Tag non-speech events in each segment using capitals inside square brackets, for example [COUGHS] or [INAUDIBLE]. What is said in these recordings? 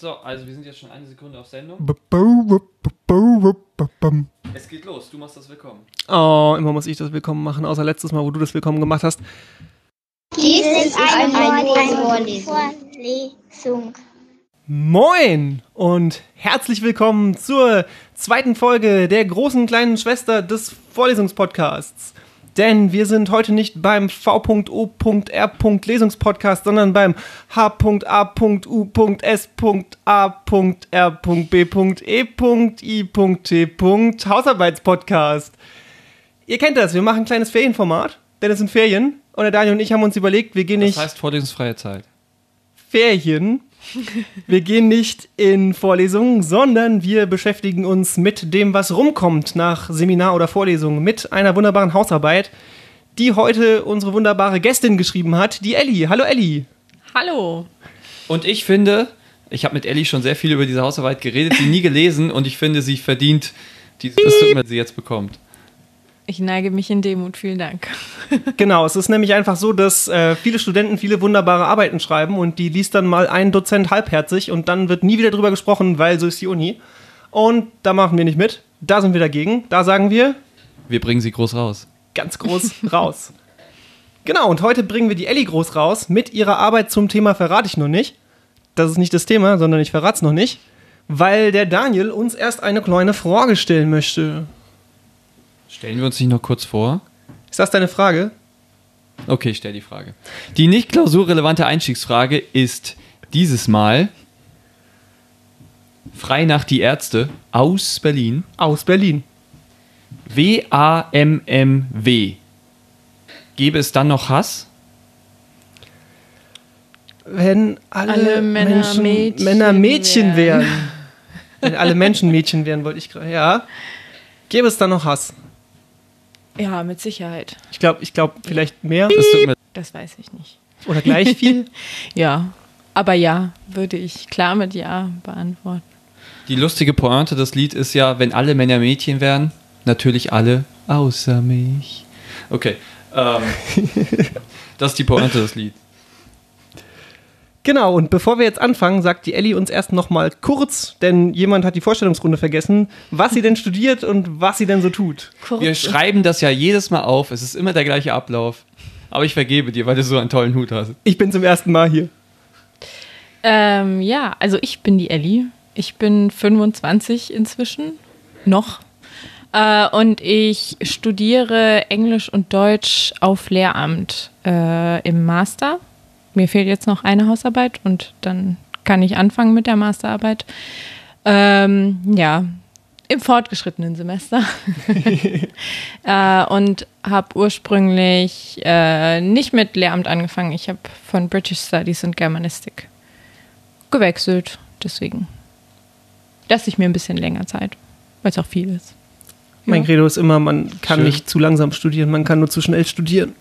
So, also wir sind jetzt schon eine Sekunde auf Sendung. Es geht los, du machst das Willkommen. Oh, immer muss ich das Willkommen machen, außer letztes Mal, wo du das Willkommen gemacht hast. Dies ist eine, Vorlesung. Moin und herzlich willkommen zur zweiten Folge der großen kleinen Schwester des Vorlesungspodcasts. Denn wir sind heute nicht beim V.O.R. Lesungspodcast, sondern beim H.A.U.S.A.R.B.E.I.T. Hausarbeitspodcast. Ihr kennt das, wir machen ein kleines Ferienformat, denn es sind Ferien. Und der Daniel und ich haben uns überlegt, wir gehen nicht. Das heißt vorlesungsfreie Zeit. Ferien. Wir gehen nicht in Vorlesungen, sondern wir beschäftigen uns mit dem, was rumkommt nach Seminar oder Vorlesung, mit einer wunderbaren Hausarbeit, die heute unsere wunderbare Gästin geschrieben hat, die Elli. Hallo Elli. Hallo. Und ich finde, ich habe mit Elli schon sehr viel über diese Hausarbeit geredet, sie nie gelesen und ich finde, sie verdient dieses, was sie jetzt bekommt. Ich neige mich in Demut, vielen Dank. [LAUGHS] Genau, es ist nämlich einfach so, dass äh, viele Studenten viele wunderbare Arbeiten schreiben und die liest dann mal ein Dozent halbherzig und dann wird nie wieder drüber gesprochen, weil so ist die Uni. Und da machen wir nicht mit, da sind wir dagegen, da sagen wir Wir bringen sie groß raus. ganz groß [LAUGHS] raus. Genau, und heute bringen wir die Elli groß raus mit ihrer Arbeit zum Thema verrate ich noch nicht. Das ist nicht das Thema, sondern ich verrate es noch nicht, weil der Daniel uns erst eine kleine Frage stellen möchte. Stellen wir uns nicht noch kurz vor? Ist das deine Frage? Okay, ich stell die Frage. Die nicht klausurrelevante Einstiegsfrage ist dieses Mal frei nach die Ärzte aus Berlin. Aus Berlin. W-A-M-M-W. Gäbe es dann noch Hass? Wenn alle, Alle Männer Menschen, Mädchen Männer Mädchen wären. wären. Wenn alle Menschen Mädchen wären, wollte ich gerade. Ja. Gäbe es da noch Hass? Ja, mit Sicherheit. Ich glaube, ich glaube vielleicht mehr Das tut mir Das weiß ich nicht. oder gleich viel. [LAUGHS] Ja, aber ja, würde ich klar mit Ja beantworten. Die lustige Pointe des Lied ist ja, wenn alle Männer Mädchen wären, natürlich alle außer mich. Okay. Ähm, [LAUGHS] das ist die Pointe des Lieds. Genau, und bevor wir jetzt anfangen, sagt die Ellie uns erst noch mal kurz, denn jemand hat die Vorstellungsrunde vergessen, was sie denn studiert und was sie denn so tut. Wir schreiben das ja jedes Mal auf. Es ist immer der gleiche Ablauf. Aber ich vergebe dir, weil du so einen tollen Hut hast. Ich bin zum ersten Mal hier. Ähm, ja, also ich bin die Elli. Ich bin 25 inzwischen. Noch. Äh, und ich studiere Englisch und Deutsch auf Lehramt äh, im Master. Mir fehlt jetzt noch eine Hausarbeit und dann kann ich anfangen mit der Masterarbeit. Ähm, ja, im fortgeschrittenen Semester. [LAUGHS] [LAUGHS] äh, und habe ursprünglich äh, nicht mit Lehramt angefangen. Ich habe von British Studies und Germanistik gewechselt. Deswegen lasse ich mir ein bisschen länger Zeit, weil es auch viel ist. Mein. Credo ist immer, man kann Schön. nicht zu langsam studieren, man kann nur zu schnell studieren.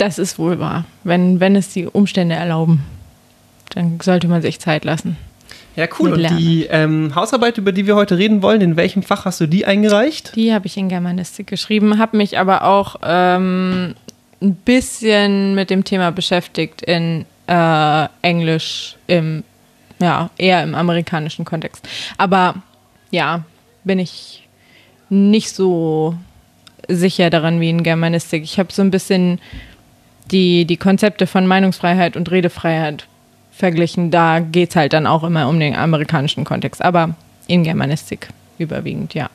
Das ist wohl wahr. Wenn, wenn es die Umstände erlauben, dann sollte man sich Zeit lassen. Ja, cool. Und die ähm, Hausarbeit, über die wir heute reden wollen, in welchem Fach hast du die eingereicht? Die habe ich in Germanistik geschrieben, habe mich aber auch ähm, ein bisschen mit dem Thema beschäftigt in äh, Englisch im, ja, eher im amerikanischen Kontext. Aber ja, bin ich nicht so sicher daran wie in Germanistik. Ich habe so ein bisschen die, die Konzepte von Meinungsfreiheit und Redefreiheit verglichen. Da geht es halt dann auch immer um den amerikanischen Kontext. Aber in Germanistik überwiegend, ja.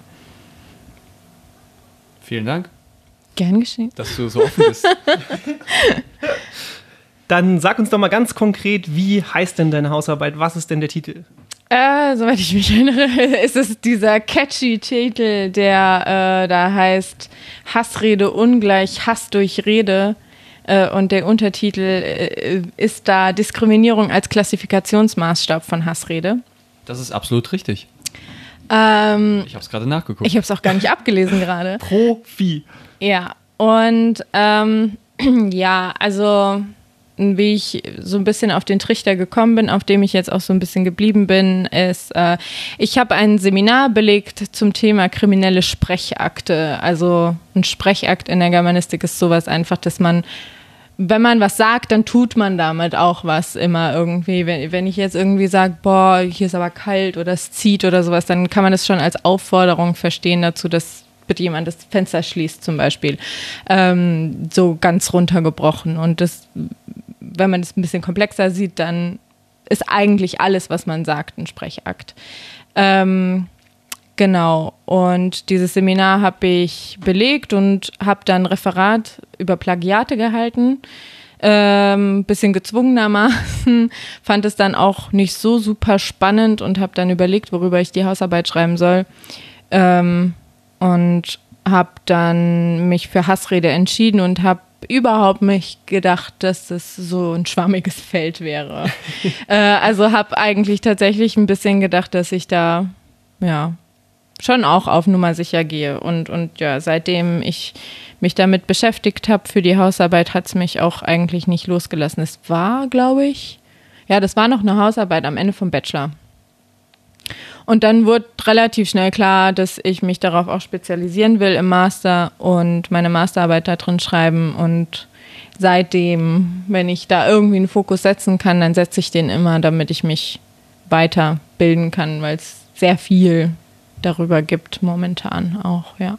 Vielen Dank, Gern geschehen. dass du so offen bist. [LAUGHS] Dann sag uns doch mal ganz konkret, wie heißt denn deine Hausarbeit? Was ist denn der Titel? Äh, soweit ich mich erinnere, [LAUGHS] ist es dieser catchy Titel, der äh, da heißt Hassrede ungleich Hass durch Rede. Äh, und der Untertitel äh, ist da Diskriminierung als Klassifikationsmaßstab von Hassrede. Das ist absolut richtig. Ähm, Ich habe es gerade nachgeguckt. ich habe es auch gar nicht [LAUGHS] abgelesen gerade. Profi. Ja, und ähm, [CLEARS THROAT] ja, also wie ich so ein bisschen auf den Trichter gekommen bin, auf dem ich jetzt auch so ein bisschen geblieben bin, ist, äh, ich habe ein Seminar belegt zum Thema kriminelle Sprechakte. Also ein Sprechakt in der Germanistik ist sowas einfach, dass man wenn man was sagt, dann tut man damit auch was immer irgendwie. Wenn, wenn ich jetzt irgendwie sage, boah, hier ist aber kalt oder es zieht oder sowas, dann kann man das schon als Aufforderung verstehen dazu, dass bitte jemand das Fenster schließt zum Beispiel. Ähm, so ganz runtergebrochen. Und das, wenn man es ein bisschen komplexer sieht, dann ist eigentlich alles, was man sagt, ein Sprechakt. Ähm, genau. Und dieses Seminar habe ich belegt und habe dann Referat über Plagiate gehalten. Ähm, bisschen gezwungenermaßen, [LAUGHS] fand es dann auch nicht so super spannend und habe dann überlegt, worüber ich die Hausarbeit schreiben soll. Ähm, und habe dann mich für Hassrede entschieden und habe überhaupt nicht gedacht, dass das so ein schwammiges Feld wäre. [LAUGHS] äh, also habe eigentlich tatsächlich ein bisschen gedacht, dass ich da ja schon auch auf Nummer sicher gehe. Und, und ja, seitdem ich mich damit beschäftigt habe für die Hausarbeit, hat es mich auch eigentlich nicht losgelassen. Es war, glaube ich, ja, das war noch eine Hausarbeit am Ende vom Bachelor. Und dann wurde relativ schnell klar, dass ich mich darauf auch spezialisieren will im Master und meine Masterarbeit da drin schreiben. Und seitdem, wenn ich da irgendwie einen Fokus setzen kann, dann setze ich den immer, damit ich mich weiterbilden kann, weil es sehr viel darüber gibt momentan auch, ja.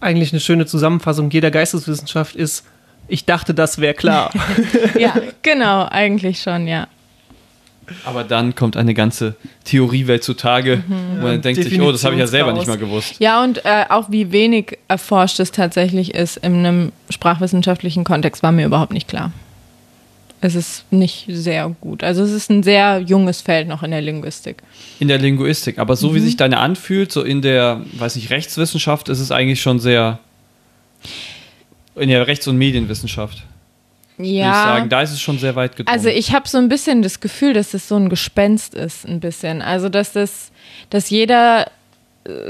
Eigentlich eine schöne Zusammenfassung jeder Geisteswissenschaft ist, ich dachte, das wäre klar. [LAUGHS] ja, genau, eigentlich schon, ja. Aber dann kommt eine ganze Theoriewelt zutage, mhm. wo man denkt sich, oh, das habe ich ja selber nicht mal gewusst. Ja, und äh, auch wie wenig erforscht es tatsächlich ist in einem sprachwissenschaftlichen Kontext, war mir überhaupt nicht klar. Es ist nicht sehr gut. Also es ist ein sehr junges Feld noch in der Linguistik. In der Linguistik, aber so mhm. wie sich deine anfühlt, so in der, weiß nicht, Rechtswissenschaft ist es eigentlich schon sehr in der Rechts- und Medienwissenschaft. Ja. Würde ich sagen, da ist es schon sehr weit gekommen. Also ich habe so ein bisschen das Gefühl, dass es so ein Gespenst ist, ein bisschen. Also dass das, dass jeder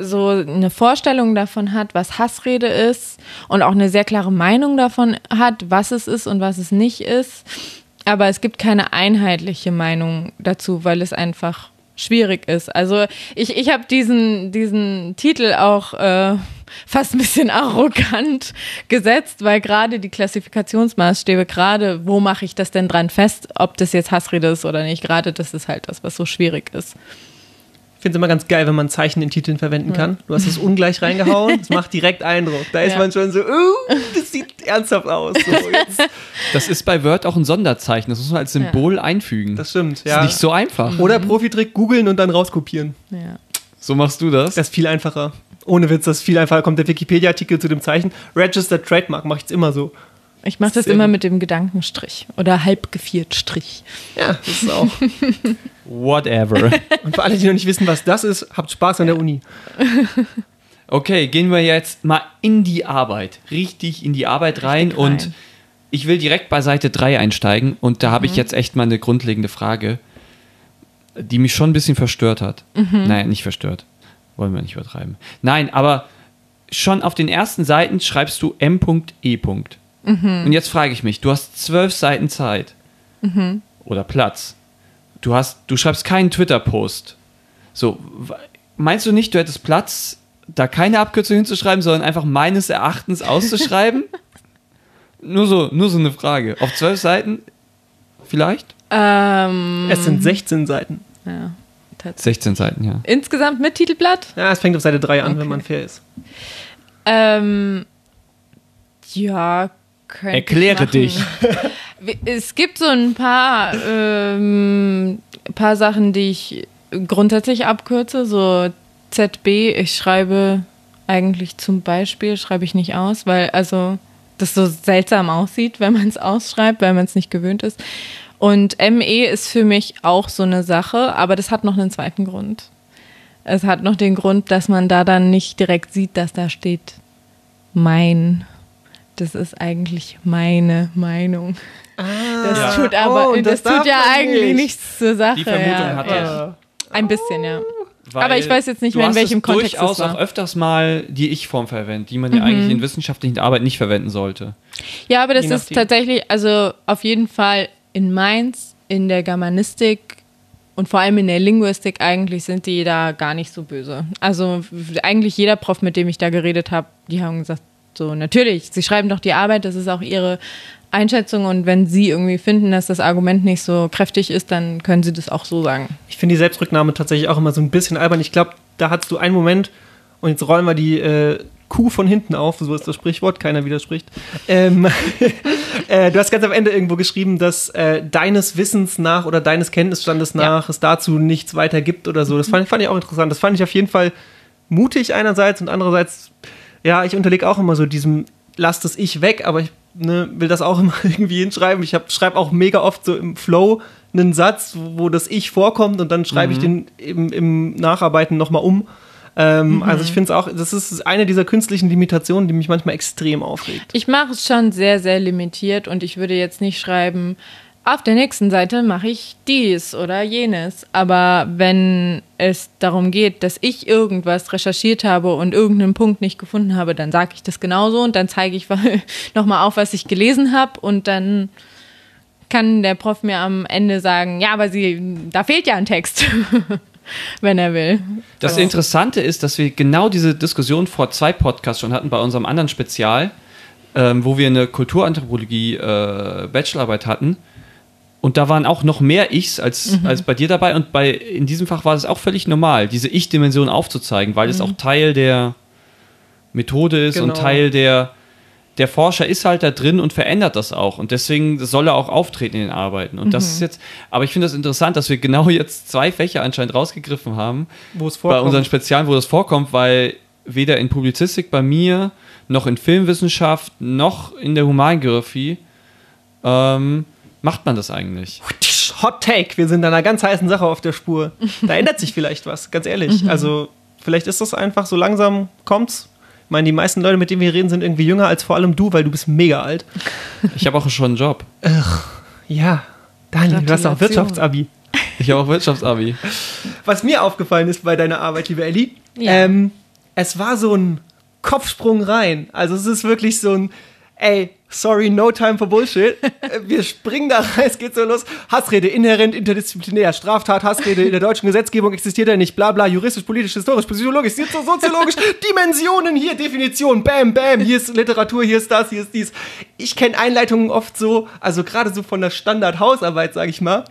so eine Vorstellung davon hat, was Hassrede ist und auch eine sehr klare Meinung davon hat, was es ist und was es nicht ist. Aber es gibt keine einheitliche Meinung dazu, weil es einfach schwierig ist. Also ich, ich habe diesen, diesen Titel auch äh, fast ein bisschen [LAUGHS] arrogant gesetzt, weil gerade die Klassifikationsmaßstäbe, gerade wo mache ich das denn dran fest, ob das jetzt Hassrede ist oder nicht, gerade das ist halt das, was so schwierig ist. Ich finde es immer ganz geil, wenn man Zeichen in Titeln verwenden kann. Du hast es ungleich reingehauen, [LAUGHS] es macht direkt Eindruck. Da ist ja. man schon so, uh, das sieht ernsthaft aus. So, [LAUGHS] das ist bei Word auch ein Sonderzeichen, das muss man als Symbol ja. einfügen. Das stimmt, ja. Das ist nicht so einfach. Oder Profitrick googeln und dann rauskopieren. Ja. So machst du das? Das ist viel einfacher. Ohne Witz, das ist viel einfacher. Kommt der Wikipedia-Artikel zu dem Zeichen. Registered Trademark mache ich es immer so. Ich mache das Sehr immer mit dem Gedankenstrich oder halb geviert Strich. Ja, das ist auch. [LAUGHS] Whatever. [LAUGHS] Und für alle, die noch nicht wissen, was das ist, habt Spaß an der Uni. [LAUGHS] Okay, gehen wir jetzt mal in die Arbeit. Richtig in die Arbeit rein. rein. Und ich will direkt bei Seite 3 einsteigen. Und da habe mhm. ich jetzt echt mal eine grundlegende Frage, die mich schon ein bisschen verstört hat. Mhm. Naja, nicht verstört. Wollen wir nicht übertreiben. Nein, aber schon auf den ersten Seiten schreibst du M.E. Mhm. Und jetzt frage ich mich, du hast zwölf Seiten Zeit mhm. oder Platz. Du, hast, du schreibst keinen Twitter-Post. So, meinst du nicht, du hättest Platz, da keine Abkürzung hinzuschreiben, sondern einfach meines Erachtens auszuschreiben? [LAUGHS] nur, so, nur so eine Frage. Auf zwölf Seiten vielleicht? Ähm, es sind 16 Seiten. Ja, 16 Seiten, ja. Insgesamt mit Titelblatt? Ja, es fängt auf Seite 3 an, okay. wenn man fair ist. Ähm, ja, Erkläre dich. [LAUGHS] Es gibt so ein paar, ähm, paar Sachen, die ich grundsätzlich abkürze. So ZB, ich schreibe eigentlich zum Beispiel, schreibe ich nicht aus, weil also das so seltsam aussieht, wenn man es ausschreibt, weil man es nicht gewöhnt ist. Und ME ist für mich auch so eine Sache, aber das hat noch einen zweiten Grund. Es hat noch den Grund, dass man da dann nicht direkt sieht, dass da steht mein das ist eigentlich meine Meinung. Ah, das ja. tut aber, oh, das, das tut ja eigentlich nicht. nichts zur Sache. Die Vermutung ja. hatte ja. Ein bisschen, ja. Weil aber ich weiß jetzt nicht mehr, in welchem Kontext durchaus es war. auch öfters mal die Ich-Form verwendet, die man mhm. ja eigentlich in wissenschaftlichen Arbeit nicht verwenden sollte. Ja, aber das ist tatsächlich, also auf jeden Fall in Mainz, in der Germanistik und vor allem in der Linguistik eigentlich sind die da gar nicht so böse. Also eigentlich jeder Prof, mit dem ich da geredet habe, die haben gesagt, So, natürlich, sie schreiben doch die Arbeit, das ist auch ihre Einschätzung und wenn sie irgendwie finden, dass das Argument nicht so kräftig ist, dann können sie das auch so sagen. Ich finde die Selbstrücknahme tatsächlich auch immer so ein bisschen albern. Ich glaube, da hattest du einen Moment, und jetzt rollen wir die äh, Kuh von hinten auf, so ist das Sprichwort, keiner widerspricht. Ähm, [LAUGHS] äh, du hast ganz am Ende irgendwo geschrieben, dass äh, deines Wissens nach oder deines Kenntnisstandes nach ja. es dazu nichts weiter gibt oder so. Das fand, fand ich auch interessant. Das fand ich auf jeden Fall mutig einerseits und andererseits, ja, ich unterlege auch immer so diesem, lass das Ich weg, aber ich ne, will das auch [LAUGHS] immer irgendwie hinschreiben. Ich schreibe auch mega oft so im Flow einen Satz, wo das Ich vorkommt und dann schreibe mhm. ich den im, im Nacharbeiten nochmal um. Ähm, mhm. Also ich finde es auch, das ist eine dieser künstlichen Limitationen, die mich manchmal extrem aufregt. Ich mache es schon sehr, sehr limitiert und ich würde jetzt nicht schreiben, auf der nächsten Seite mache ich dies oder jenes. Aber wenn es darum geht, dass ich irgendwas recherchiert habe und irgendeinen Punkt nicht gefunden habe, dann sage ich das genauso und dann zeige ich [LAUGHS] nochmal auf, was ich gelesen habe und dann kann der Prof mir am Ende sagen, ja, aber sie, da fehlt ja ein Text. [LAUGHS] wenn er will. Das so. Interessante ist, dass wir genau diese Diskussion vor zwei Podcasts schon hatten, bei unserem anderen Spezial, ähm, wo wir eine Kulturanthropologie äh, Bachelorarbeit hatten. Und da waren auch noch mehr Ichs als, mhm. als bei dir dabei. Und bei, in diesem Fach war es auch völlig normal, diese Ich-Dimension aufzuzeigen, weil mhm. es auch Teil der Methode ist genau. und Teil der, der Forscher ist halt da drin und verändert das auch. Und deswegen soll er auch auftreten in den Arbeiten. Und mhm. das ist jetzt, aber ich finde das interessant, dass wir genau jetzt zwei Fächer anscheinend rausgegriffen haben. Wo es vorkommt. Bei unseren Spezialen, wo das vorkommt, weil weder in Publizistik bei mir, noch in Filmwissenschaft, noch in der Humangeographie ähm, macht man das eigentlich? Hot Take, wir sind einer ganz heißen Sache auf der Spur. Da ändert sich vielleicht was, ganz ehrlich. Mhm. Also, vielleicht ist das einfach so langsam kommt's. Ich meine, die meisten Leute, mit denen wir reden, sind irgendwie jünger als vor allem du, weil du bist mega alt. Ich habe auch schon einen Job. Ach, ja, Daniel, du hast auch Wirtschaftsabi. Ich habe auch Wirtschaftsabi. Was mir aufgefallen ist bei deiner Arbeit, liebe Ellie, ja. ähm, es war so ein Kopfsprung rein. Also es ist wirklich so ein, ey, sorry, no time for Bullshit. Wir springen da rein, [LAUGHS] es geht so los. Hassrede, inhärent, interdisziplinär, Straftat, Hassrede in der deutschen Gesetzgebung existiert ja nicht, bla bla, juristisch, politisch, historisch, psychologisch, soziologisch, [LAUGHS] Dimensionen, hier Definition, bam, bam, hier ist Literatur, hier ist das, hier ist dies. Ich kenne Einleitungen oft so, also gerade so von der Standard-Hausarbeit, sag ich mal,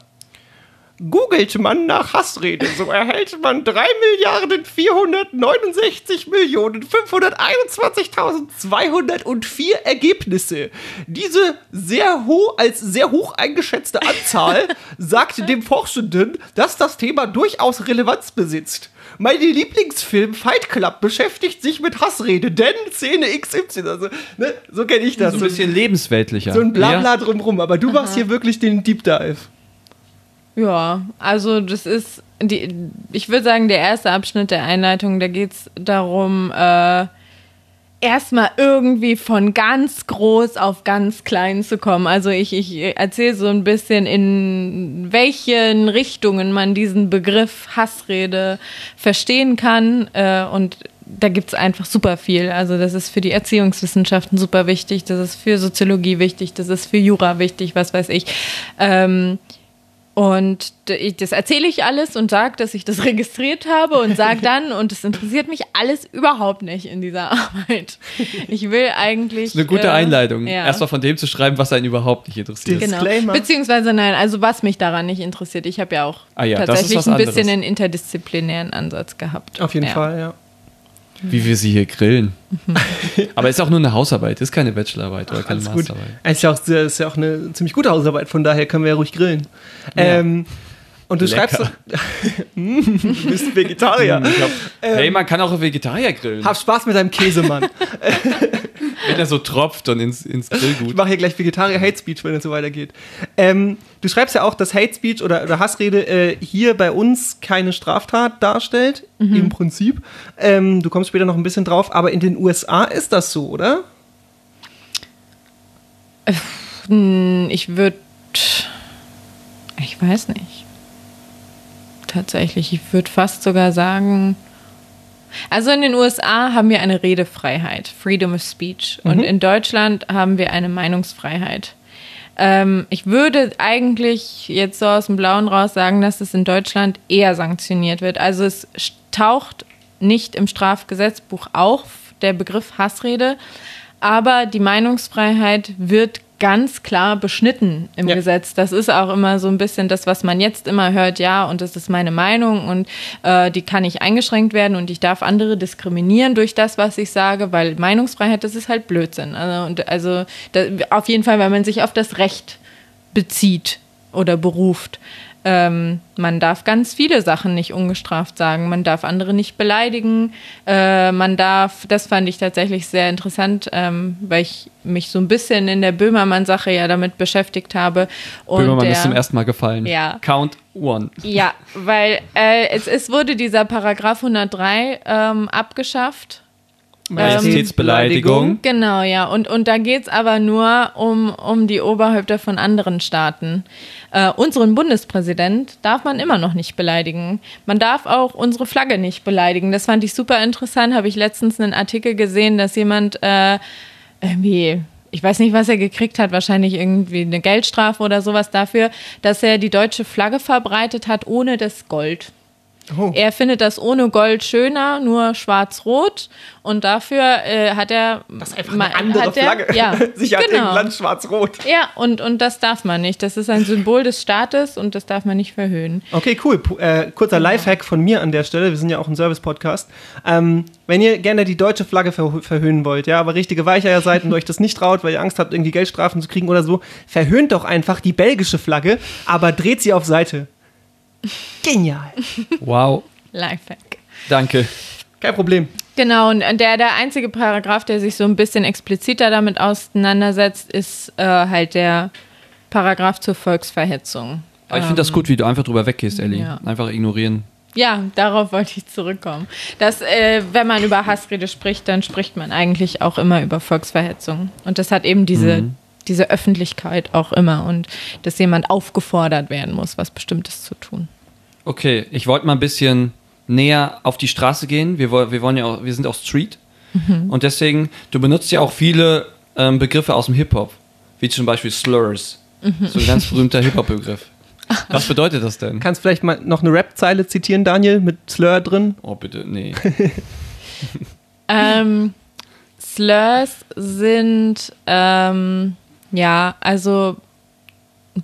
Googelt man nach Hassrede, so erhält man 3 Milliarden 469 Millionen 521.204 Ergebnisse. Diese sehr hoch, als sehr hoch eingeschätzte Anzahl [LAUGHS] sagt dem Forschenden, dass das Thema durchaus Relevanz besitzt. Mein Lieblingsfilm Fight Club beschäftigt sich mit Hassrede, denn Szene XY, also, ne, so kenne ich das. So ein bisschen lebensweltlicher. So ein Blabla ja. drumrum, aber du Aha. machst hier wirklich den Deep Dive. Ja, also das ist, die, ich würde sagen, der erste Abschnitt der Einleitung, da geht es darum, äh, erstmal irgendwie von ganz groß auf ganz klein zu kommen. Also ich, ich erzähle so ein bisschen, in welchen Richtungen man diesen Begriff Hassrede verstehen kann. Äh, und da gibt es einfach super viel. Also das ist für die Erziehungswissenschaften super wichtig, das ist für Soziologie wichtig, das ist für Jura wichtig, was weiß ich. Ähm, und das erzähle ich alles und sage, dass ich das [LAUGHS] registriert habe und sage dann, und es interessiert mich alles überhaupt nicht in dieser [LAUGHS] Arbeit. Ich will eigentlich. Das ist eine gute äh, Einleitung. Ja. Erstmal von dem zu schreiben, was einen überhaupt nicht interessiert. Genau. Beziehungsweise nein, also was mich daran nicht interessiert. Ich habe ja auch ah ja, tatsächlich ein bisschen einen interdisziplinären Ansatz gehabt. Auf jeden ja. Fall, ja. Wie wir sie hier grillen. [LAUGHS] Aber ist auch nur eine Hausarbeit, ist keine Bachelorarbeit oder keine Masterarbeit. Es ist, ja auch, ist ja auch eine ziemlich gute Hausarbeit, von daher können wir ja ruhig grillen. Ja. Ähm, und du Lecker. schreibst, [LAUGHS] du bist Vegetarier. Glaub, ähm, hey, man kann auch Vegetarier grillen. Hab Spaß mit deinem Käsemann. [LAUGHS] wenn er so tropft und ins, ins Grillgut. Ich mache hier gleich Vegetarier Hate Speech, wenn es so weitergeht. Ähm, du schreibst ja auch, dass Hate Speech oder, oder Hassrede äh, hier bei uns keine Straftat darstellt, mhm. im Prinzip. Ähm, du kommst später noch ein bisschen drauf, aber in den USA ist das so, oder? Äh, ich würde. Ich weiß nicht tatsächlich. Ich würde fast sogar sagen, also in den USA haben wir eine Redefreiheit, Freedom of Speech. Mhm. Und in Deutschland haben wir eine Meinungsfreiheit. Ähm, ich würde eigentlich jetzt so aus dem Blauen raus sagen, dass es in Deutschland eher sanktioniert wird. Also es taucht nicht im Strafgesetzbuch auf, der Begriff Hassrede, Aber die Meinungsfreiheit wird ganz klar beschnitten im Ja. Gesetz. Das ist auch immer so ein bisschen das, was man jetzt immer hört, ja, und das ist meine Meinung und äh, die kann nicht eingeschränkt werden und ich darf andere diskriminieren durch das, was ich sage, weil Meinungsfreiheit, das ist halt Blödsinn. Also, und, also da, auf jeden Fall, weil man sich auf das Recht bezieht oder beruft. Ähm, man darf ganz viele Sachen nicht ungestraft sagen. Man darf andere nicht beleidigen. Äh, man darf, das fand ich tatsächlich sehr interessant, ähm, weil ich mich so ein bisschen in der Böhmermann-Sache ja damit beschäftigt habe. Und Böhmermann der, ist zum ersten Mal gefallen. Ja. Count one. Ja, weil äh, es, es wurde dieser Paragraph 103 ähm, abgeschafft. Majestätsbeleidigung. Genau, ja. Und, und da geht's aber nur um, um die Oberhäupter von anderen Staaten. Äh, unseren Bundespräsident darf man immer noch nicht beleidigen. Man darf auch unsere Flagge nicht beleidigen. Das fand ich super interessant. Habe ich letztens einen Artikel gesehen, dass jemand äh, irgendwie. Ich weiß nicht, was er gekriegt hat, wahrscheinlich irgendwie eine Geldstrafe oder sowas dafür, dass er die deutsche Flagge verbreitet hat ohne das Gold. Oh. Er findet das ohne Gold schöner, nur schwarz-rot. Und dafür äh, hat er. Das ist einfach eine andere hat er, Flagge. Ja, [LAUGHS] Sich hat genau. Land schwarz-rot. Ja, und, und das darf man nicht. Das ist ein Symbol des Staates und das darf man nicht verhöhnen. Okay, cool. Pu- Äh, kurzer Lifehack von mir an der Stelle. Wir sind ja auch ein Service-Podcast. Ähm, wenn ihr gerne die deutsche Flagge verh verhöhnen wollt, ja, aber richtige Weicheier seid und [LAUGHS] euch das nicht traut, weil ihr Angst habt, irgendwie Geldstrafen zu kriegen oder so, verhöhnt doch einfach die belgische Flagge, aber dreht sie auf Seite. Genial. Wow. Lifehack. Danke. Kein Problem. Genau, und der, der einzige Paragraph, der sich so ein bisschen expliziter damit auseinandersetzt, ist äh, halt der Paragraph zur Volksverhetzung. Aber ich finde das gut, wie du einfach drüber weggehst, Ellie. ja. Einfach ignorieren. Ja, darauf wollte ich zurückkommen. Dass, äh, wenn man über Hassrede spricht, dann spricht man eigentlich auch immer über Volksverhetzung. Und das hat eben diese, diese Öffentlichkeit auch immer und dass jemand aufgefordert werden muss, was Bestimmtes zu tun. Okay, ich wollte mal ein bisschen näher auf die Straße gehen. Wir, wir wollen ja auch, wir sind auch Street. Und deswegen, du benutzt ja auch viele ähm, Begriffe aus dem Hip-Hop, wie zum Beispiel Slurs. So ein ganz berühmter Hip-Hop-Begriff. [LAUGHS] Was bedeutet das denn? Kannst vielleicht mal noch eine Rap-Zeile zitieren, Daniel, mit Slur drin? Oh, bitte, nee. [LAUGHS] Ähm, Slurs sind, ähm, ja, also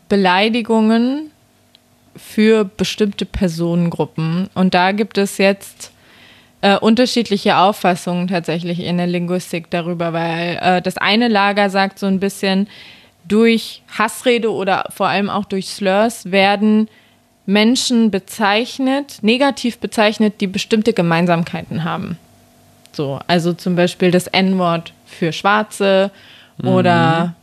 Beleidigungen für bestimmte Personengruppen. Und da gibt es jetzt äh, unterschiedliche Auffassungen tatsächlich in der Linguistik darüber, weil äh, das eine Lager sagt so ein bisschen, durch Hassrede oder vor allem auch durch Slurs werden Menschen bezeichnet, negativ bezeichnet, die bestimmte Gemeinsamkeiten haben. So, also zum Beispiel das N-Wort für Schwarze oder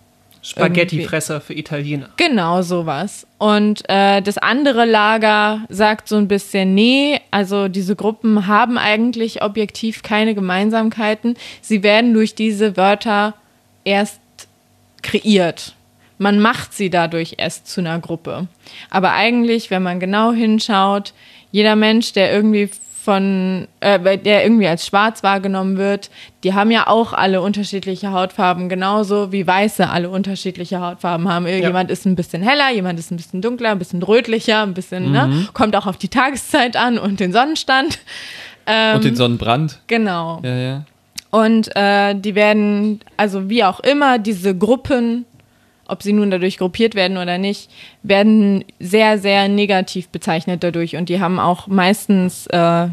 Spaghettifresser für Italiener. Genau sowas. Und äh, das andere Lager sagt so ein bisschen, nee, also diese Gruppen haben eigentlich objektiv keine Gemeinsamkeiten. Sie werden durch diese Wörter erst kreiert. Man macht sie dadurch erst zu einer Gruppe. Aber eigentlich, wenn man genau hinschaut, jeder Mensch, der irgendwie von, äh, der irgendwie als schwarz wahrgenommen wird, die haben ja auch alle unterschiedliche Hautfarben, genauso wie Weiße alle unterschiedliche Hautfarben haben. Jemand ist ein bisschen heller, jemand ist ein bisschen dunkler, ein bisschen rötlicher, ein bisschen, ne? Kommt auch auf die Tageszeit an und den Sonnenstand. Ähm, Und den Sonnenbrand. Genau. Ja, ja. Und äh, die werden, also wie auch immer, diese Gruppen, ob sie nun dadurch gruppiert werden oder nicht, werden sehr, sehr negativ bezeichnet dadurch. Und die haben auch meistens äh,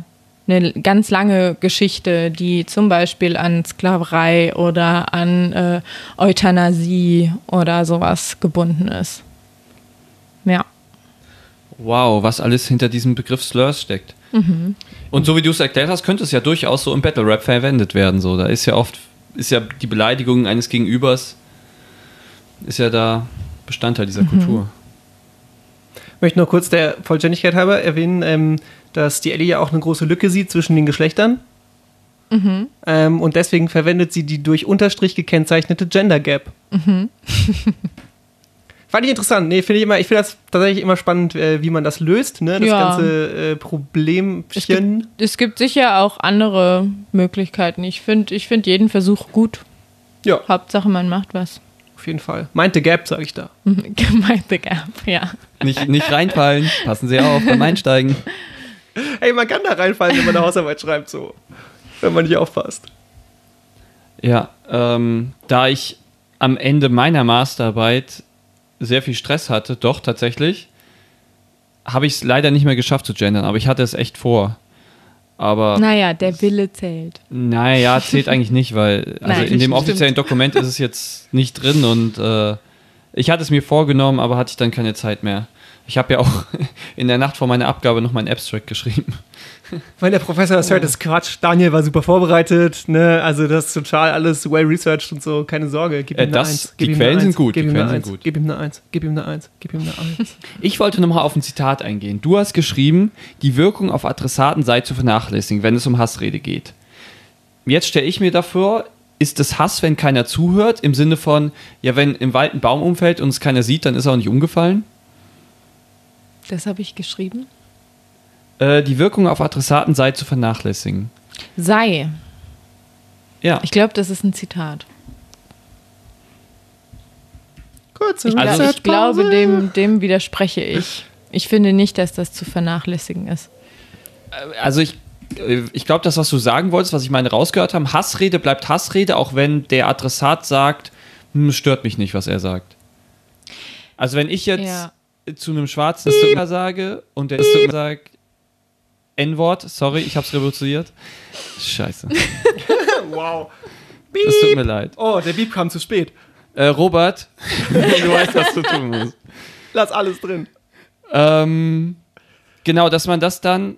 eine ganz lange Geschichte, die zum Beispiel an Sklaverei oder an äh, Euthanasie oder sowas gebunden ist. Ja. Wow, was alles hinter diesem Begriff Slurs steckt. Und so wie du es erklärt hast, könnte es ja durchaus so im Battle Rap verwendet werden. So, da ist ja oft, ist ja die Beleidigung eines Gegenübers, ist ja da Bestandteil dieser Kultur. Ich möchte nur kurz der Vollständigkeit halber erwähnen, ähm, dass die Ellie ja auch eine große Lücke sieht zwischen den Geschlechtern. Ähm, und deswegen verwendet sie die durch Unterstrich gekennzeichnete Gender Gap. [LAUGHS] Fand ich interessant. Nee, finde ich immer, ich finde das tatsächlich immer spannend, äh, wie man das löst, ne? Das Ja. ganze äh, Problemchen. Es gibt sicher auch andere Möglichkeiten. Ich finde ich find jeden Versuch gut. Ja, Hauptsache, man macht was. Auf jeden Fall. Meinte Gap, sage ich da. [LAUGHS] Gemeinte Gap, ja. Nicht, nicht reinfallen, passen Sie auf beim Einsteigen. Ey, man kann da reinfallen, wenn man eine Hausarbeit schreibt, so. Wenn man nicht aufpasst. Ja, ähm, da ich am Ende meiner Masterarbeit sehr viel Stress hatte, doch tatsächlich, habe ich es leider nicht mehr geschafft zu gendern, aber ich hatte es echt vor. Aber Naja, der Wille zählt. naja, zählt eigentlich nicht, weil [LAUGHS] also Nein, in dem stimmt. offiziellen Dokument ist es jetzt nicht drin und äh, ich hatte es mir vorgenommen, aber hatte ich dann keine Zeit mehr. Ich habe ja auch [LAUGHS] in der Nacht vor meiner Abgabe noch meinen Abstract geschrieben. Weil der Professor das hört, ist Quatsch. Daniel war super vorbereitet, ne? Also das ist total alles well researched und so. Keine Sorge. Gib Äh, ihm eine das- Eins. die ihm Quellen sind gut, Gib die ihm Quellen sind Eins. gut. Gib ihm eine Eins. Gib ihm eine Eins. Gib ihm eine Eins. [LAUGHS] Ich wollte nochmal auf ein Zitat eingehen. Du hast geschrieben, die Wirkung auf Adressaten sei zu vernachlässigen, wenn es um Hassrede geht. Jetzt stelle ich mir davor, ist es Hass, wenn keiner zuhört, im Sinne von, ja, wenn im Wald ein Baum umfällt und es keiner sieht, dann ist er auch nicht umgefallen? Das habe ich geschrieben. Äh, die Wirkung auf Adressaten sei zu vernachlässigen. Sei. Ja. Ich glaube, das ist ein Zitat. Kurze Ich, Also ich glaube, dem, dem widerspreche ich. Ich finde nicht, dass das zu vernachlässigen ist. Also ich, äh, ich glaube, das, was du sagen wolltest, was ich meine rausgehört habe, Hassrede bleibt Hassrede, auch wenn der Adressat sagt, hm, stört mich nicht, was er sagt. Also wenn ich jetzt Ja. Zu einem schwarzen Stuttgart sage und der Stuttgart sagt N-Wort, sorry, ich hab's revolutioniert. Scheiße. [LAUGHS] Wow. Das tut mir leid. Oh, der Beep kam zu spät. Äh, Robert, [LAUGHS] du weißt, was du tun musst. Lass alles drin. Ähm, genau, dass man das dann.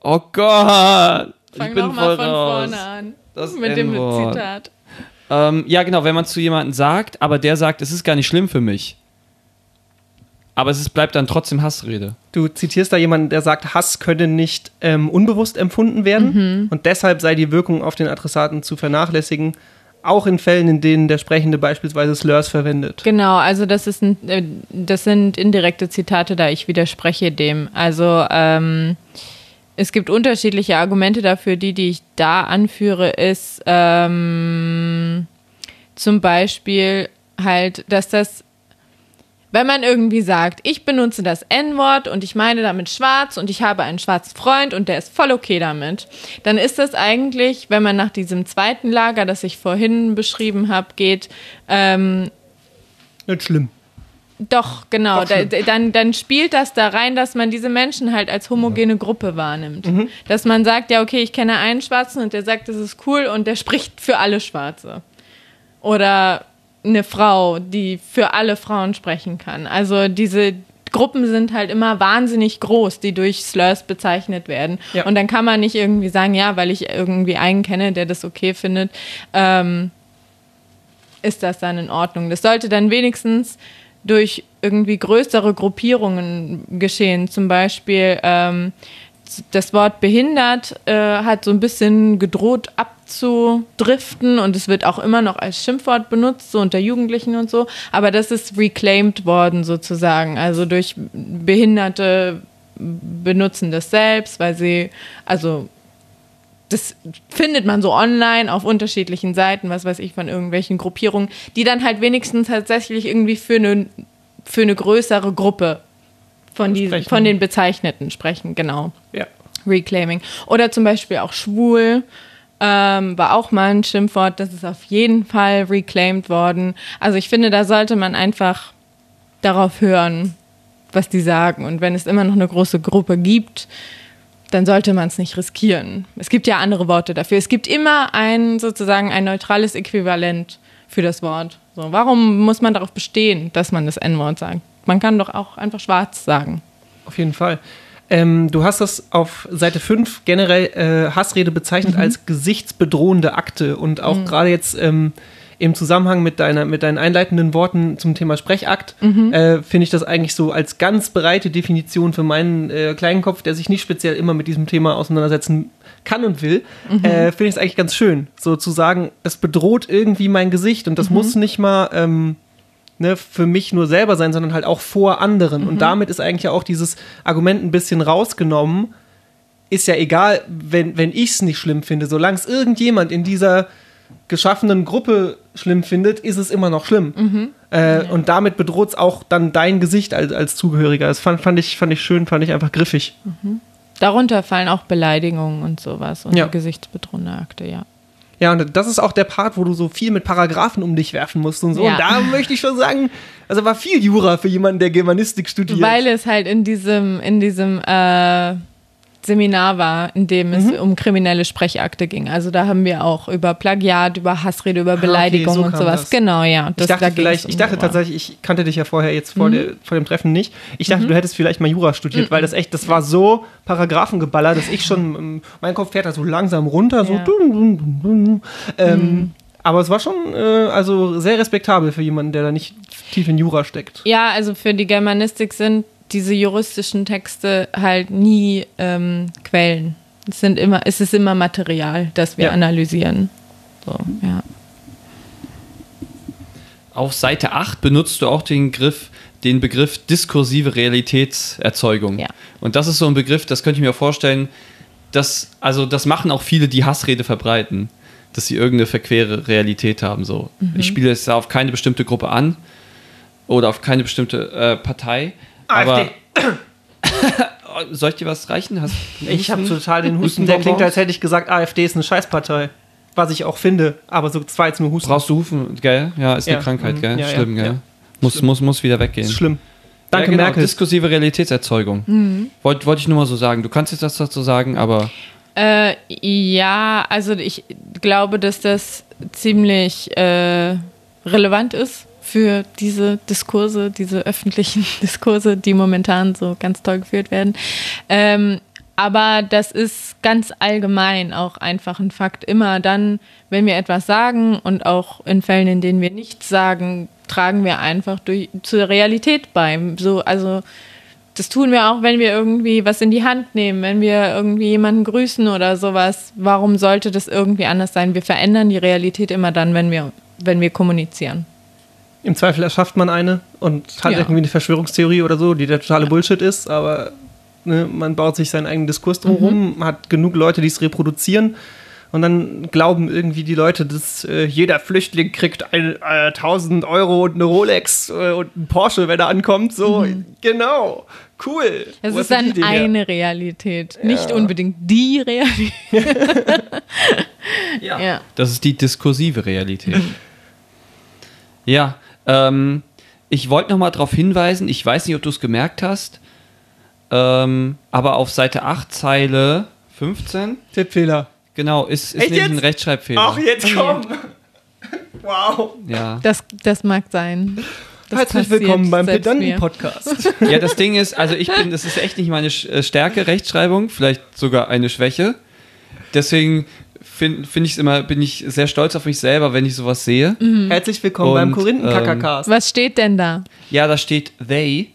Oh Gott! Fang ich bin noch mal voll von raus. vorne an. Das mit dem. Zitat. Ähm, ja, genau, wenn man zu jemandem sagt, aber der sagt, es ist gar nicht schlimm für mich. Aber es ist, bleibt dann trotzdem Hassrede. Du zitierst da jemanden, der sagt, Hass könne nicht ähm, unbewusst empfunden werden und deshalb sei die Wirkung auf den Adressaten zu vernachlässigen, auch in Fällen, in denen der Sprechende beispielsweise Slurs verwendet. Genau, also das ist ein, äh, das sind indirekte Zitate, da ich widerspreche dem. Also ähm, es gibt unterschiedliche Argumente dafür. Die, die ich da anführe, ist ähm, zum Beispiel halt, dass das wenn man irgendwie sagt, ich benutze das N-Wort und ich meine damit schwarz und ich habe einen schwarzen Freund und der ist voll okay damit, dann ist das eigentlich, wenn man nach diesem zweiten Lager, das ich vorhin beschrieben habe, geht, ähm, Nicht schlimm. doch, genau. Doch Da, dann, dann spielt das da rein, dass man diese Menschen halt als homogene Gruppe wahrnimmt. Mhm. Dass man sagt, ja, okay, ich kenne einen Schwarzen und der sagt, das ist cool und der spricht für alle Schwarze. Oder eine Frau, die für alle Frauen sprechen kann. Also diese Gruppen sind halt immer wahnsinnig groß, die durch Slurs bezeichnet werden. Ja. Und dann kann man nicht irgendwie sagen, ja, weil ich irgendwie einen kenne, der das okay findet, ähm, ist das dann in Ordnung. Das sollte dann wenigstens durch irgendwie größere Gruppierungen geschehen. Zum Beispiel ähm, das Wort behindert äh, hat so ein bisschen gedroht abzudriften und es wird auch immer noch als Schimpfwort benutzt, so unter Jugendlichen und so. Aber das ist reclaimed worden sozusagen. Also durch Behinderte benutzen das selbst, weil sie, also das findet man so online auf unterschiedlichen Seiten, was weiß ich, von irgendwelchen Gruppierungen, die dann halt wenigstens tatsächlich irgendwie für eine, für eine größere Gruppe von, diesen, von den Bezeichneten sprechen, genau. Ja. Reclaiming. Oder zum Beispiel auch schwul. Ähm, war auch mal ein Schimpfwort, das ist auf jeden Fall reclaimed worden. Also ich finde, da sollte man einfach darauf hören, was die sagen. Und wenn es immer noch eine große Gruppe gibt, dann sollte man es nicht riskieren. Es gibt ja andere Worte dafür. Es gibt immer ein sozusagen ein neutrales Äquivalent für das Wort. So, warum muss man darauf bestehen, dass man das N-Wort sagt? Man kann doch auch einfach schwarz sagen. Auf jeden Fall. Ähm, du hast das auf Seite 5 generell äh, Hassrede bezeichnet als gesichtsbedrohende Akte und auch gerade jetzt ähm, im Zusammenhang mit, deiner, mit deinen einleitenden Worten zum Thema Sprechakt äh, finde ich das eigentlich so als ganz breite Definition für meinen äh, kleinen Kopf, der sich nicht speziell immer mit diesem Thema auseinandersetzen kann und will, äh, finde ich es eigentlich ganz schön, so zu sagen, es bedroht irgendwie mein Gesicht und das muss nicht mal ähm, ne, für mich nur selber sein, sondern halt auch vor anderen. Und damit ist eigentlich auch dieses Argument ein bisschen rausgenommen. Ist ja egal, wenn, wenn ich es nicht schlimm finde. Solange es irgendjemand in dieser geschaffenen Gruppe schlimm findet, ist es immer noch schlimm. Äh, Und damit bedroht es auch dann dein Gesicht als, als Zugehöriger. Das fand, fand, ich, fand ich schön, fand ich einfach griffig. Darunter fallen auch Beleidigungen und sowas und Ja. gesichtsbedrohende Akte, ja. Ja, und das ist auch der Part, wo du so viel mit Paragraphen um dich werfen musst und so. Ja. Und da möchte ich schon sagen, also war viel Jura für jemanden, der Germanistik studiert. Weil es halt in diesem, in diesem äh, Seminar war, in dem es Mhm. um kriminelle Sprechakte ging. Also da haben wir auch über Plagiat, über Hassrede, über Beleidigung Ah, so und sowas. das. Genau, ja. ich Das, dachte da vielleicht, um ich dachte tatsächlich, ich kannte dich ja vorher jetzt vor, Mhm. der, vor dem Treffen nicht. Ich dachte, du hättest vielleicht mal Jura studiert, weil das echt, das war so Paragraphengeballer, dass ich schon, [LAUGHS] mein Kopf fährt da so langsam runter, so. Ja. Mhm. dum, dum, dum. Ähm, Aber es war schon, äh, also sehr respektabel für jemanden, der da nicht tief in Jura steckt. Ja, also für die Germanistik sind diese juristischen Texte halt nie ähm, Quellen. Es, sind immer, es ist immer Material, das wir Ja. analysieren. So, ja. Auf Seite 8 benutzt du auch den Begriff, den Begriff diskursive Realitätserzeugung. Ja. Und das ist so ein Begriff, das könnte ich mir vorstellen, dass, also das machen auch viele, die Hassrede verbreiten, dass sie irgendeine verquere Realität haben. So. Ich spiele es auf keine bestimmte Gruppe an oder auf keine bestimmte äh, Partei. AfD. Aber [COUGHS] soll ich dir was reichen? Hast Ich habe total den Husten. Der klingt, als hätte ich gesagt, AfD ist eine Scheißpartei. Was ich auch finde. Aber so zwei jetzt nur Husten. Brauchst du Hufen, gell? Ja, ist eine Ja, Krankheit, mhm. gell? Ja, ja, Schlimm, gell? ja. Muss, muss, muss wieder weggehen. ist schlimm. Danke, ja, genau, Merkel. Diskursive Realitätserzeugung. Mhm. Wollte wollt ich nur mal so sagen. Du kannst jetzt das dazu sagen, aber Äh, ja, also ich glaube, dass das ziemlich äh, relevant ist für diese Diskurse, diese öffentlichen [LAUGHS] Diskurse, die momentan so ganz toll geführt werden. Ähm, aber das ist ganz allgemein auch einfach ein Fakt. Immer dann, wenn wir etwas sagen und auch in Fällen, in denen wir nichts sagen, tragen wir einfach durch, zur Realität bei. So, also das tun wir auch, wenn wir irgendwie was in die Hand nehmen, wenn wir irgendwie jemanden grüßen oder sowas. Warum sollte das irgendwie anders sein? Wir verändern die Realität immer dann, wenn wir, wenn wir kommunizieren. Im Zweifel erschafft man eine und hat Ja. irgendwie eine Verschwörungstheorie oder so, die der totale Bullshit ist, aber ne, man baut sich seinen eigenen Diskurs drumherum, hat genug Leute, die es reproduzieren und dann glauben irgendwie die Leute, dass äh, jeder Flüchtling kriegt ein, äh, 1000 Euro und eine Rolex äh, und ein Porsche, wenn er ankommt. So, genau, cool. Es Wo ist dann her? eine Realität, nicht unbedingt die Realität. [LAUGHS] [LAUGHS] ja. das ist die diskursive Realität. ja, ähm, ich wollte noch mal darauf hinweisen, ich weiß nicht, ob du es gemerkt hast, ähm, aber auf Seite 8, Zeile 15, Tippfehler. genau, ist, ist Echt nämlich ein jetzt? Rechtschreibfehler. Ach, jetzt Oh komm. [LAUGHS] Wow. Ja. Das, das mag sein. Das Herzlich willkommen beim. Pedanten-Podcast. [LAUGHS] ja, das Ding ist, also ich bin, das ist echt nicht meine äh, Stärke, Rechtschreibung, vielleicht sogar eine Schwäche. Deswegen finde find ich immer, bin ich sehr stolz auf mich selber, wenn ich sowas sehe. Herzlich willkommen beim Und, Korinthen-Kakacast. Was steht denn da? Ja, da steht they,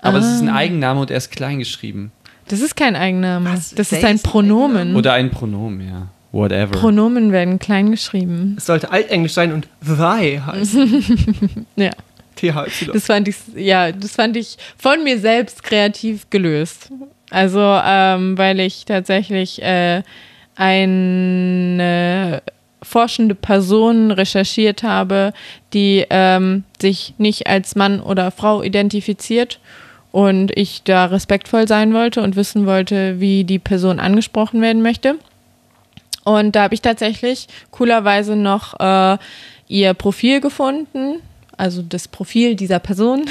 aber es ist ein Eigenname und er ist klein geschrieben. Das ist kein Eigenname. Was? Das They ist ein ist ein Pronomen. Oder ein Pronomen, ja. Whatever. Pronomen werden klein geschrieben. Es sollte altenglisch sein und thy heißen. [LAUGHS] Ja. THY. Das fand ich, ja, das fand ich von mir selbst kreativ gelöst. Also, ähm, weil ich tatsächlich äh, eine forschende Person recherchiert habe, die ähm, sich nicht als Mann oder Frau identifiziert und ich da respektvoll sein wollte und wissen wollte, wie die Person angesprochen werden möchte. Und da habe ich tatsächlich coolerweise noch äh, ihr Profil gefunden, also das Profil dieser Person,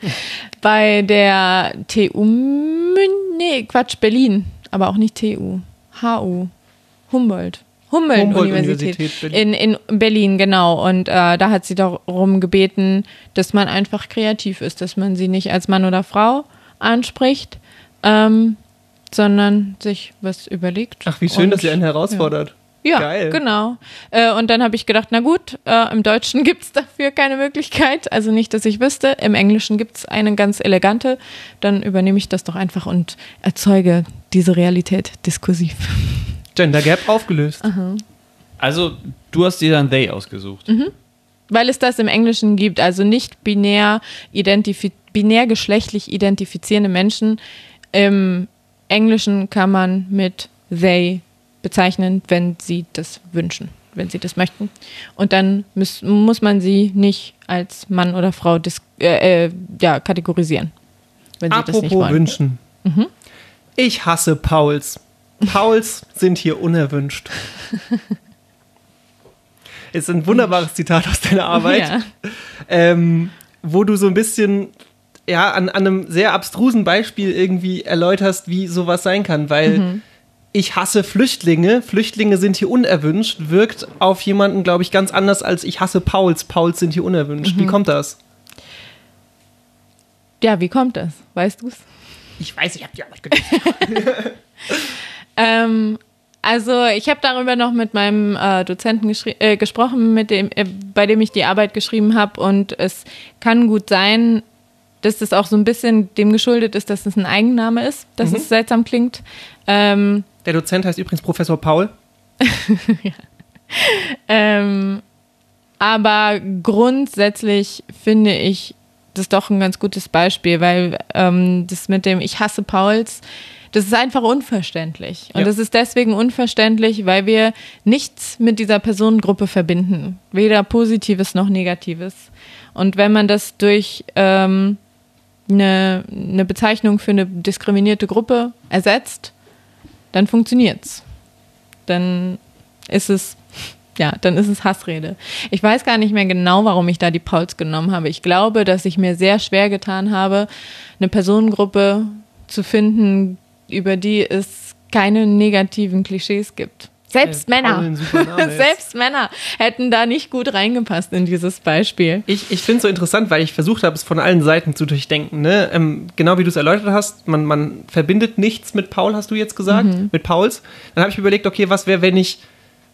[LAUGHS] bei der TU, nee, Quatsch, Berlin, aber auch nicht TU, HU, Humboldt. Humboldt-Universität Humboldt-Universität in, in Berlin, genau. Und äh, da hat sie darum gebeten, dass man einfach kreativ ist, dass man sie nicht als Mann oder Frau anspricht, ähm, sondern sich was überlegt. Ach, wie schön, Und- dass ihr einen herausfordert. ja, Geil. genau. Äh, und dann habe ich gedacht, na gut, äh, im Deutschen [LAUGHS] gibt es dafür keine Möglichkeit. Also nicht, dass ich wüsste. Im Englischen gibt es eine ganz elegante. Dann übernehme ich das doch einfach und erzeuge diese Realität diskursiv. [LAUGHS] Gender Gap aufgelöst. Also, du hast dir dann they ausgesucht. Weil es das im Englischen gibt, also nicht binär, identifi binär geschlechtlich identifizierende Menschen. Im Englischen kann man mit they bezeichnen, wenn sie das wünschen, wenn sie das möchten. Und dann muss, muss man sie nicht als Mann oder Frau äh, äh, ja, kategorisieren, wenn sie das nicht Apropos wollen. wünschen. Ich hasse Pauls. Pauls sind hier unerwünscht. [LAUGHS] ist ein wunderbares Zitat aus deiner Arbeit, Ja. ähm, wo du so ein bisschen ja, an, an einem sehr abstrusen Beispiel irgendwie erläuterst, wie sowas sein kann, weil Mhm. ich hasse Flüchtlinge, Flüchtlinge sind hier unerwünscht, wirkt auf jemanden, glaube ich, ganz anders als ich hasse Pauls, Pauls sind hier unerwünscht. Mhm. Wie kommt das? Ja, wie kommt das? Weißt du es? Ich weiß, ich habe die Arbeit gelesen. [LAUGHS] Ähm, also ich habe darüber noch mit meinem äh, Dozenten äh, gesprochen, mit dem, äh, bei dem ich die Arbeit geschrieben habe. Und es kann gut sein, dass das auch so ein bisschen dem geschuldet ist, dass es ein Eigenname ist, dass Mhm. es seltsam klingt. Ähm, Der Dozent heißt übrigens Professor Paul. [LAUGHS] Ähm, aber grundsätzlich finde ich das doch ein ganz gutes Beispiel, weil ähm, das mit dem Ich hasse Pauls, das ist einfach unverständlich. Und Ja. das ist deswegen unverständlich, weil wir nichts mit dieser Personengruppe verbinden. Weder Positives noch Negatives. Und wenn man das durch ähm, eine, eine Bezeichnung für eine diskriminierte Gruppe ersetzt, dann funktioniert's. Dann ist es, [LAUGHS] ja, dann ist es Hassrede. Ich weiß gar nicht mehr genau, warum ich da die Pauls genommen habe. Ich glaube, dass ich mir sehr schwer getan habe, eine Personengruppe zu finden, über die es keine negativen Klischees gibt. Selbst Äh, Paul Männer. [LAUGHS] Selbst Männer hätten da nicht gut reingepasst in dieses Beispiel. Ich, ich finde es so interessant, weil ich versucht habe, es von allen Seiten zu durchdenken. Ne? Ähm, genau wie du es erläutert hast, man, man verbindet nichts mit Paul, hast du jetzt gesagt, mit Pauls. Dann habe ich überlegt, okay, was wäre, wenn ich,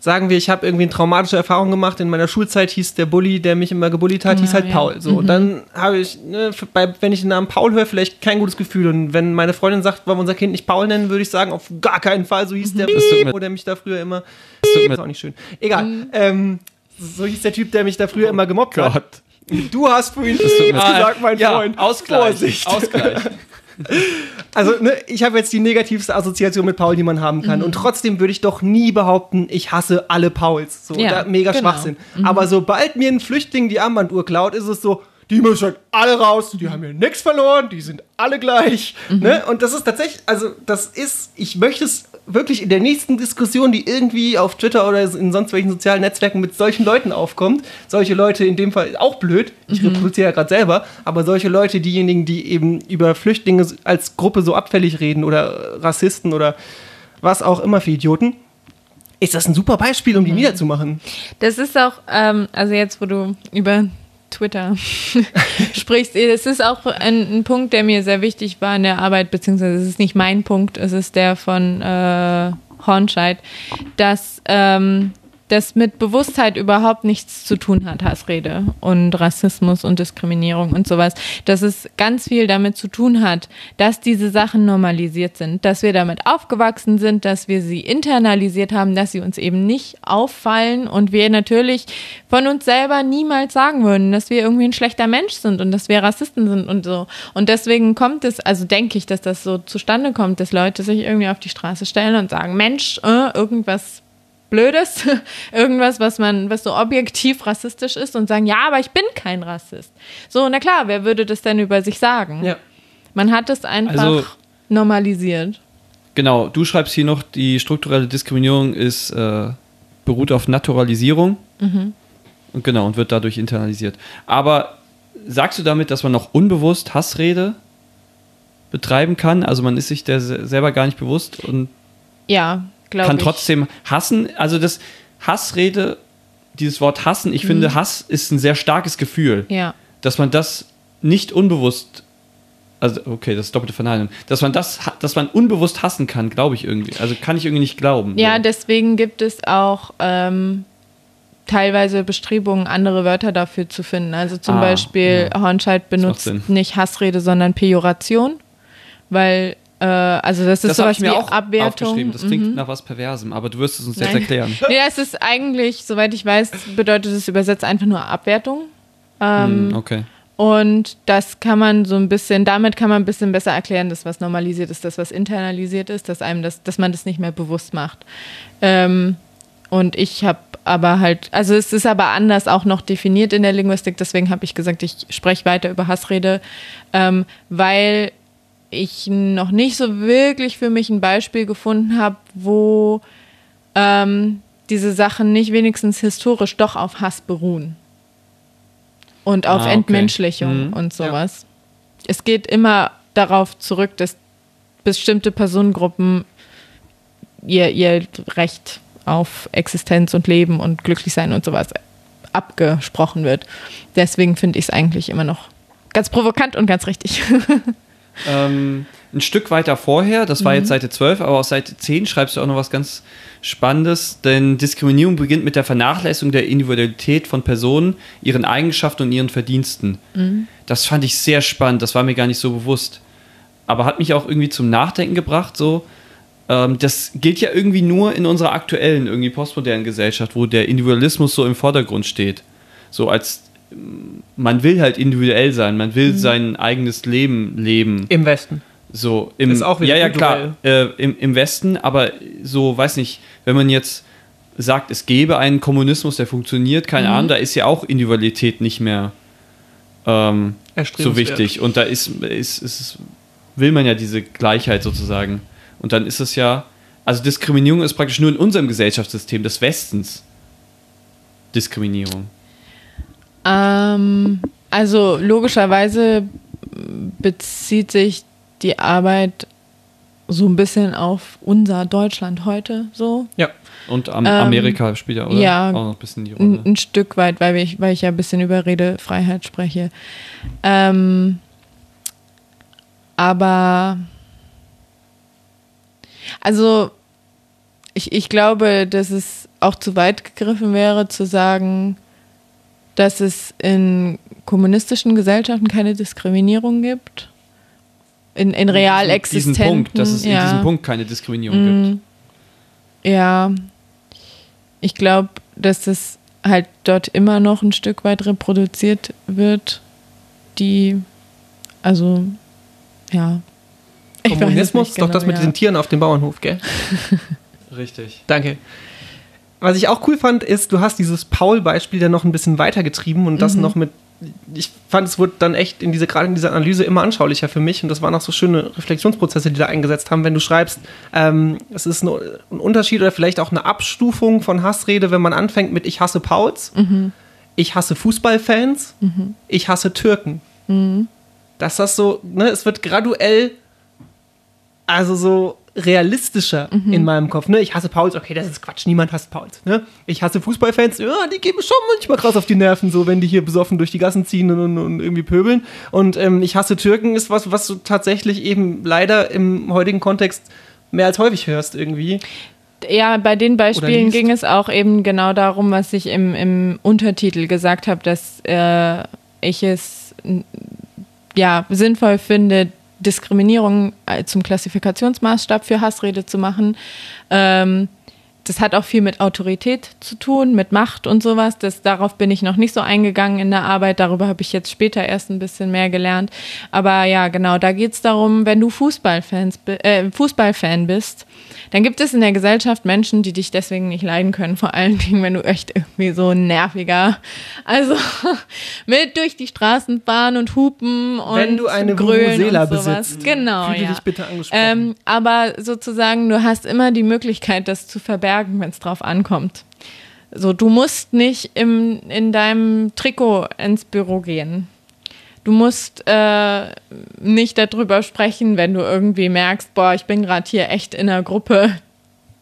sagen wir, ich habe irgendwie eine traumatische Erfahrung gemacht. In meiner Schulzeit hieß der Bully, der mich immer gebullied hat, hieß Ja, halt ja. Paul. So, und dann habe ich, ne, bei, wenn ich den Namen Paul höre, vielleicht kein gutes Gefühl. Und wenn meine Freundin sagt, wollen wir unser Kind nicht Paul nennen, würde ich sagen, auf gar keinen Fall. So hieß der, tut mir- oder mich da früher immer. Das Ist auch nicht schön. Egal. Ähm, so hieß der Typ, der mich da früher immer gemobbt hat. Gott. Du hast vorhin tut mir- gesagt, mein ja, Freund. Ausgleich. Vorsicht. Ausgleich. [LAUGHS] Also, ne, ich habe jetzt die negativste Assoziation mit Paul, die man haben kann. Und trotzdem würde ich doch nie behaupten, ich hasse alle Pauls. So, Ja, mega genau. Schwachsinn. Aber sobald mir ein Flüchtling die Armbanduhr klaut, ist es so, die müssen halt alle raus, die haben ja nichts verloren, die sind alle gleich. Ne? Und das ist tatsächlich, also das ist, ich möchte es wirklich in der nächsten Diskussion, die irgendwie auf Twitter oder in sonst welchen sozialen Netzwerken mit solchen Leuten aufkommt, solche Leute in dem Fall auch blöd, ich reproduziere ja gerade selber, aber solche Leute, diejenigen, die eben über Flüchtlinge als Gruppe so abfällig reden oder Rassisten oder was auch immer für Idioten, ist das ein super Beispiel, um die niederzumachen. Das ist auch, ähm, also jetzt, wo du über Twitter [LAUGHS] sprichst, es ist auch ein, ein Punkt, der mir sehr wichtig war in der Arbeit, beziehungsweise es ist nicht mein Punkt, es ist der von äh, Hornscheid, dass ähm, das mit Bewusstheit überhaupt nichts zu tun hat, Hassrede und Rassismus und Diskriminierung und sowas. Dass es ganz viel damit zu tun hat, dass diese Sachen normalisiert sind, dass wir damit aufgewachsen sind, dass wir sie internalisiert haben, dass sie uns eben nicht auffallen und wir natürlich von uns selber niemals sagen würden, dass wir irgendwie ein schlechter Mensch sind und dass wir Rassisten sind und so. Und deswegen kommt es, also denke ich, dass das so zustande kommt, dass Leute sich irgendwie auf die Straße stellen und sagen, Mensch, äh, irgendwas Blödes, [LAUGHS] irgendwas, was man, was so objektiv rassistisch ist und sagen, ja, aber ich bin kein Rassist. So, na klar, wer würde das denn über sich sagen? Ja. Man hat es einfach Also- normalisiert. Genau, du schreibst hier noch, die strukturelle Diskriminierung ist, äh, beruht auf Naturalisierung. Und genau, und wird dadurch internalisiert. Aber sagst du damit, dass man noch unbewusst Hassrede betreiben kann? Also man ist sich der se- selber gar nicht bewusst und Ja, kann ich. trotzdem hassen. Also das Hassrede, dieses Wort hassen, ich finde, Hass ist ein sehr starkes Gefühl. Ja. Dass man das nicht unbewusst, also okay, das ist doppelte Verneinung, dass man das, dass man unbewusst hassen kann, glaube ich irgendwie. Also kann ich irgendwie nicht glauben. Ja, So. deswegen gibt es auch ähm, teilweise Bestrebungen, andere Wörter dafür zu finden. Also zum Ah, Beispiel ja. Hornscheid benutzt nicht Hassrede, sondern Pejoration, weil also das ist das sowas ich mir wie auch Abwertung. aufgeschrieben. Das klingt Mhm. nach was Perversem, aber du wirst es uns jetzt Nein. erklären. [LAUGHS] Nee, es ist eigentlich, soweit ich weiß, bedeutet es übersetzt einfach nur Abwertung. Ähm, Hm, okay. Und das kann man so ein bisschen, damit kann man ein bisschen besser erklären, das, was normalisiert ist, das, was internalisiert ist, dass einem das, dass man das nicht mehr bewusst macht. Ähm, und ich habe aber halt, also es ist aber anders auch noch definiert in der Linguistik, deswegen habe ich gesagt, ich spreche weiter über Hassrede, ähm, weil ich noch nicht so wirklich für mich ein Beispiel gefunden habe, wo ähm, diese Sachen nicht wenigstens historisch doch auf Hass beruhen. Und auf Ah, okay. Entmenschlichung Mhm. und sowas. Es geht immer darauf zurück, dass bestimmte Personengruppen ihr, ihr Recht auf Existenz und Leben und glücklich sein und sowas abgesprochen wird. Deswegen finde ich es eigentlich immer noch ganz provokant und ganz richtig. [LAUGHS] Ähm, ein Stück weiter vorher, das war Mhm. jetzt Seite 12, aber auf Seite 10 schreibst du auch noch was ganz Spannendes, denn Diskriminierung beginnt mit der Vernachlässigung der Individualität von Personen, ihren Eigenschaften und ihren Verdiensten. Mhm. Das fand ich sehr spannend, das war mir gar nicht so bewusst. Aber hat mich auch irgendwie zum Nachdenken gebracht, so. Ähm, das gilt ja irgendwie nur in unserer aktuellen, irgendwie postmodernen Gesellschaft, wo der Individualismus so im Vordergrund steht. So als man will halt individuell sein, man will Mhm. sein eigenes Leben leben. Im Westen. So im Ist auch wieder ja ja klar äh, im, im Westen, aber so weiß nicht, wenn man jetzt sagt, es gäbe einen Kommunismus, der funktioniert, keine Mhm. Ahnung, da ist ja auch Individualität nicht mehr ähm, so wichtig und da ist, ist, ist will man ja diese Gleichheit sozusagen und dann ist es ja also Diskriminierung ist praktisch nur in unserem Gesellschaftssystem des Westens Diskriminierung. Ähm, also logischerweise bezieht sich die Arbeit so ein bisschen auf unser Deutschland heute so. Ja. Und am, Ähm, Amerika spielt ja, oder? ja. auch noch ein bisschen die Ein, Rolle. ein Stück weit, weil ich, weil ich ja ein bisschen über Redefreiheit spreche. Ähm, aber also ich, ich glaube, dass es auch zu weit gegriffen wäre, zu sagen, dass es in kommunistischen Gesellschaften keine Diskriminierung gibt. In, in real existenten. diesen Punkt, dass es in ja. diesem Punkt keine Diskriminierung gibt. Mm, Ja, ich glaube, dass das halt dort immer noch ein Stück weit reproduziert wird, die, also, ja. Ich es Kommunismus, doch das genau, mit ja. diesen Tieren auf dem Bauernhof, gell? [LAUGHS] Richtig. Danke. Was ich auch cool fand, ist, du hast dieses Paul-Beispiel dann noch ein bisschen weitergetrieben und Mhm. das noch mit. Ich fand, es wurde dann echt in diese, gerade in dieser Analyse immer anschaulicher für mich und das waren auch so schöne Reflexionsprozesse, die da eingesetzt haben, wenn du schreibst, ähm, es ist ein, ein Unterschied oder vielleicht auch eine Abstufung von Hassrede, wenn man anfängt mit Ich hasse Pauls, Mhm. ich hasse Fußballfans, ich hasse Türken. Mhm. Dass das so, ne, es wird graduell also so realistischer Mhm. in meinem Kopf. Ne? Ich hasse Pauls, okay, das ist Quatsch, niemand hasst Pauls. Ne? Ich hasse Fußballfans, ja, die geben schon manchmal krass auf die Nerven, so wenn die hier besoffen durch die Gassen ziehen und, und irgendwie pöbeln. Und ähm, ich hasse Türken ist was, was du tatsächlich eben leider im heutigen Kontext mehr als häufig hörst irgendwie. Ja, bei den Beispielen ging es auch eben genau darum, was ich im, im Untertitel gesagt habe, dass äh, ich es ja sinnvoll finde, Diskriminierung äh, zum Klassifikationsmaßstab für Hassrede zu machen. Ähm, das hat auch viel mit Autorität zu tun, mit Macht und sowas. Das, darauf bin ich noch nicht so eingegangen in der Arbeit. Darüber habe ich jetzt später erst ein bisschen mehr gelernt. Aber ja, genau, da geht es darum, wenn du Fußballfans, äh, Fußballfan bist, dann gibt es in der Gesellschaft Menschen, die dich deswegen nicht leiden können. Vor allen Dingen, wenn du echt irgendwie so ein nerviger, also [LAUGHS] mit durch die Straßen fahren und hupen und Wenn du eine grölen und sowas. besitzt, Genau, ja. dich bitte angesprochen. Ähm, aber sozusagen, du hast immer die Möglichkeit, das zu verbergen, wenn es drauf ankommt. So, du musst nicht im, in deinem Trikot ins Büro gehen. Du musst äh, nicht darüber sprechen, wenn du irgendwie merkst, boah, ich bin gerade hier echt in einer Gruppe,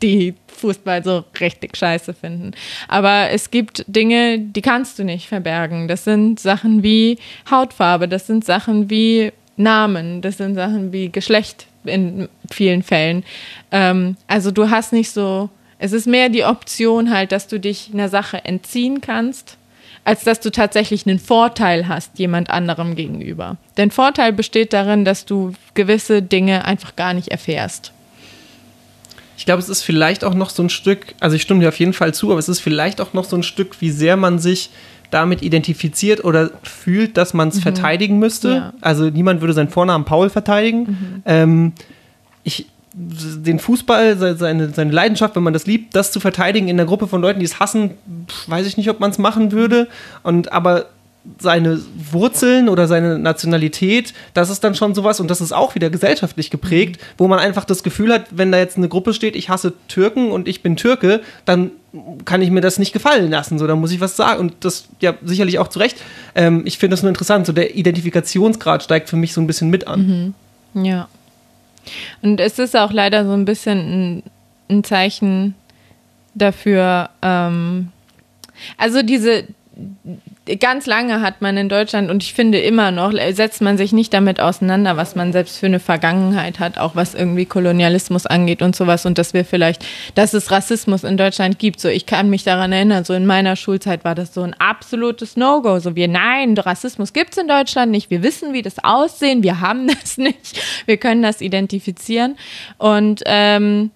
die Fußball so richtig scheiße finden. Aber es gibt Dinge, die kannst du nicht verbergen. Das sind Sachen wie Hautfarbe, das sind Sachen wie Namen, das sind Sachen wie Geschlecht in vielen Fällen. Ähm, also du hast nicht so, es ist mehr die Option halt, dass du dich einer Sache entziehen kannst, als dass du tatsächlich einen Vorteil hast jemand anderem gegenüber. Denn Vorteil besteht darin, dass du gewisse Dinge einfach gar nicht erfährst. Ich glaube, es ist vielleicht auch noch so ein Stück, also ich stimme dir auf jeden Fall zu, aber es ist vielleicht auch noch so ein Stück, wie sehr man sich damit identifiziert oder fühlt, dass man es verteidigen müsste. Ja. Also niemand würde seinen Vornamen Paul verteidigen. Ähm, ich, den Fußball, se- seine, seine Leidenschaft, wenn man das liebt, das zu verteidigen in einer Gruppe von Leuten, die es hassen, weiß ich nicht, ob man es machen würde. Und aber seine Wurzeln oder seine Nationalität, das ist dann schon sowas und das ist auch wieder gesellschaftlich geprägt, wo man einfach das Gefühl hat, wenn da jetzt eine Gruppe steht, ich hasse Türken und ich bin Türke, dann kann ich mir das nicht gefallen lassen, so, da muss ich was sagen und das ja sicherlich auch zu Recht. Ähm, ich finde das nur interessant, so der Identifikationsgrad steigt für mich so ein bisschen mit an. Mhm. Ja. Und es ist auch leider so ein bisschen ein, ein Zeichen dafür, ähm, also diese, ganz lange hat man in Deutschland und ich finde immer noch, setzt man sich nicht damit auseinander, was man selbst für eine Vergangenheit hat, auch was irgendwie Kolonialismus angeht und sowas und dass wir vielleicht, dass es Rassismus in Deutschland gibt. So, ich kann mich daran erinnern, so in meiner Schulzeit war das so ein absolutes No-Go. So, wir, nein, Rassismus gibt es in Deutschland nicht. Wir wissen, wie das aussehen. Wir haben [LAUGHS] das nicht. Wir können das identifizieren. Und ähm,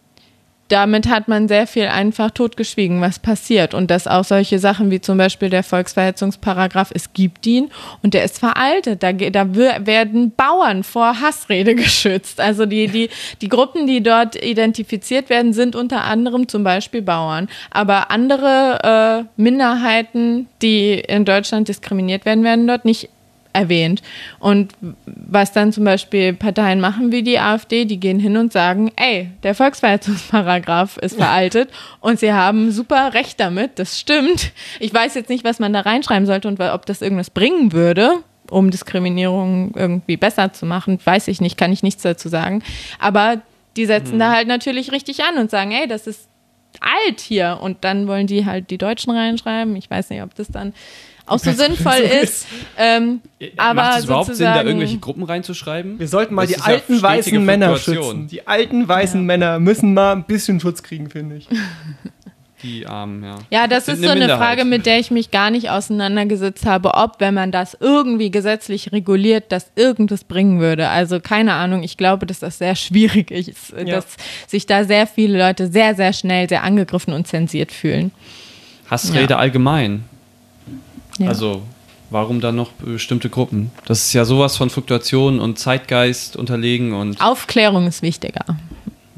damit hat man sehr viel einfach totgeschwiegen, was passiert. Und dass auch solche Sachen wie zum Beispiel der Volksverhetzungsparagraf, es gibt ihn und der ist veraltet. Da, da werden Bauern vor Hassrede [LAUGHS] geschützt. Also die, die, die Gruppen, die dort identifiziert werden, sind unter anderem zum Beispiel Bauern. Aber andere äh, Minderheiten, die in Deutschland diskriminiert werden, werden dort nicht erwähnt. Und was dann zum Beispiel Parteien machen wie die AfD, die gehen hin und sagen, ey, der Volksverhetzungsparagraph ist veraltet und sie haben super Recht damit, das stimmt. Ich weiß jetzt nicht, was man da reinschreiben sollte und ob das irgendwas bringen würde, um Diskriminierung irgendwie besser zu machen, weiß ich nicht, kann ich nichts dazu sagen. Aber die setzen mhm. da halt natürlich richtig an und sagen, ey, das ist alt hier. Und dann wollen die halt die Deutschen reinschreiben. Ich weiß nicht, ob das dann auch so [LAUGHS] sinnvoll ist. Ähm, aber Macht es überhaupt Sinn, da irgendwelche Gruppen reinzuschreiben? Wir sollten mal das die alten ja weißen Männer schützen. Die alten weißen ja. Männer müssen mal ein bisschen Schutz kriegen, finde ich. [LAUGHS] Die Armen, ja. Ja, das ist so eine Frage, mit der ich mich gar nicht auseinandergesetzt habe, ob, wenn man das irgendwie gesetzlich reguliert, das irgendwas bringen würde. Also keine Ahnung, ich glaube, dass das sehr [LAUGHS] schwierig ist, ja. dass sich da sehr viele Leute sehr, sehr schnell sehr angegriffen und zensiert fühlen. Hassrede ja. allgemein. Ja. Also warum dann noch bestimmte Gruppen? Das ist ja sowas von Fluktuation und Zeitgeist unterlegen und. Aufklärung ist wichtiger.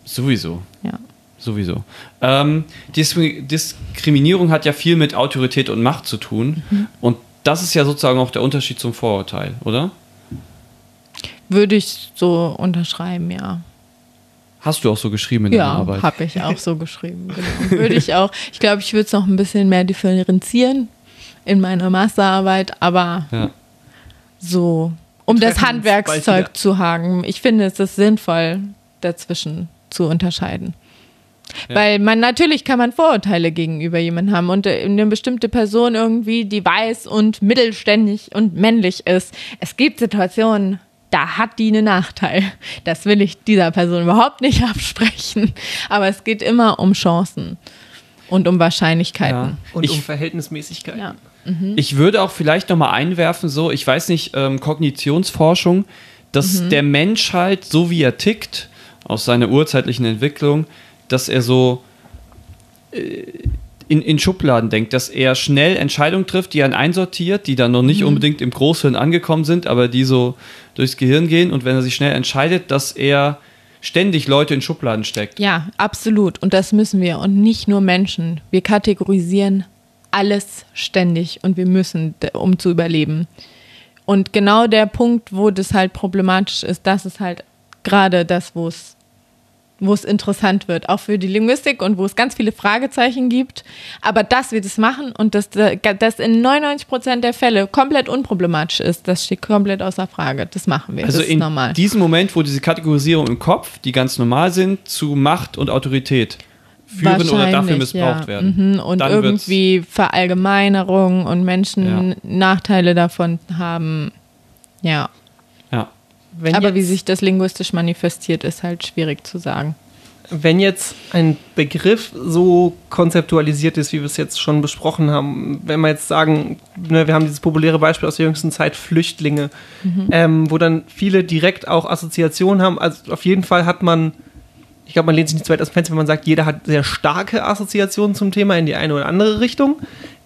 Sowieso. Ja. Sowieso. Ähm, Dis Diskriminierung hat ja viel mit Autorität und Macht zu tun. Mhm. Und das ist ja sozusagen auch der Unterschied zum Vorurteil, oder? Würde ich so unterschreiben, ja. Hast du auch so geschrieben in ja, deiner Arbeit? Ja, habe ich auch so [LAUGHS] geschrieben. Genau. Würde ich auch. Ich glaube, ich würde es noch ein bisschen mehr differenzieren in meiner Masterarbeit, aber ja. so, um das Handwerkszeug zu hagen. Ich finde es ist sinnvoll, dazwischen zu unterscheiden. Ja. Weil man natürlich kann man Vorurteile gegenüber jemandem haben und äh, eine bestimmte Person irgendwie, die weiß und mittelständig und männlich ist. Es gibt Situationen, da hat die einen Nachteil. Das will ich dieser Person überhaupt nicht [LAUGHS] absprechen. Aber es geht immer um Chancen und um Wahrscheinlichkeiten. Ja. Und ich, um Verhältnismäßigkeiten. Ja. Mhm. Ich würde auch vielleicht nochmal einwerfen, so, ich weiß nicht, ähm, Kognitionsforschung, dass mhm. der Mensch halt, so wie er tickt, aus seiner urzeitlichen Entwicklung, dass er so äh, in, in Schubladen denkt, dass er schnell Entscheidungen trifft, die er einsortiert, die dann noch nicht mhm. unbedingt im Großhirn angekommen sind, aber die so durchs Gehirn gehen und wenn er sich schnell entscheidet, dass er ständig Leute in Schubladen steckt. Ja, absolut. Und das müssen wir. Und nicht nur Menschen. Wir kategorisieren alles ständig und wir müssen, um zu überleben. Und genau der Punkt, wo das halt problematisch ist, das ist halt gerade das, wo es wo es interessant wird, auch für die Linguistik und wo es ganz viele Fragezeichen gibt. Aber dass wir das machen und dass das in 99 Prozent der Fälle komplett unproblematisch ist, das steht komplett außer Frage. Das machen wir. Also das ist in normal. diesem Moment, wo diese Kategorisierung im Kopf, die ganz normal sind, zu Macht und Autorität führen oder dafür missbraucht ja. werden. Mhm. Und Dann irgendwie Verallgemeinerung und Menschen ja. Nachteile davon haben. Ja. Ja. Wenn Aber wie sich das linguistisch manifestiert, ist halt schwierig zu sagen. Wenn jetzt ein Begriff so konzeptualisiert ist, wie wir es jetzt schon besprochen haben, wenn wir jetzt sagen, ne, wir haben dieses populäre Beispiel aus der jüngsten Zeit, Flüchtlinge, mhm. ähm, wo dann viele direkt auch Assoziationen haben, also auf jeden Fall hat man ich glaube, man lehnt sich nicht zu weit aus dem Fenster, wenn man sagt, jeder hat sehr starke Assoziationen zum Thema in die eine oder andere Richtung.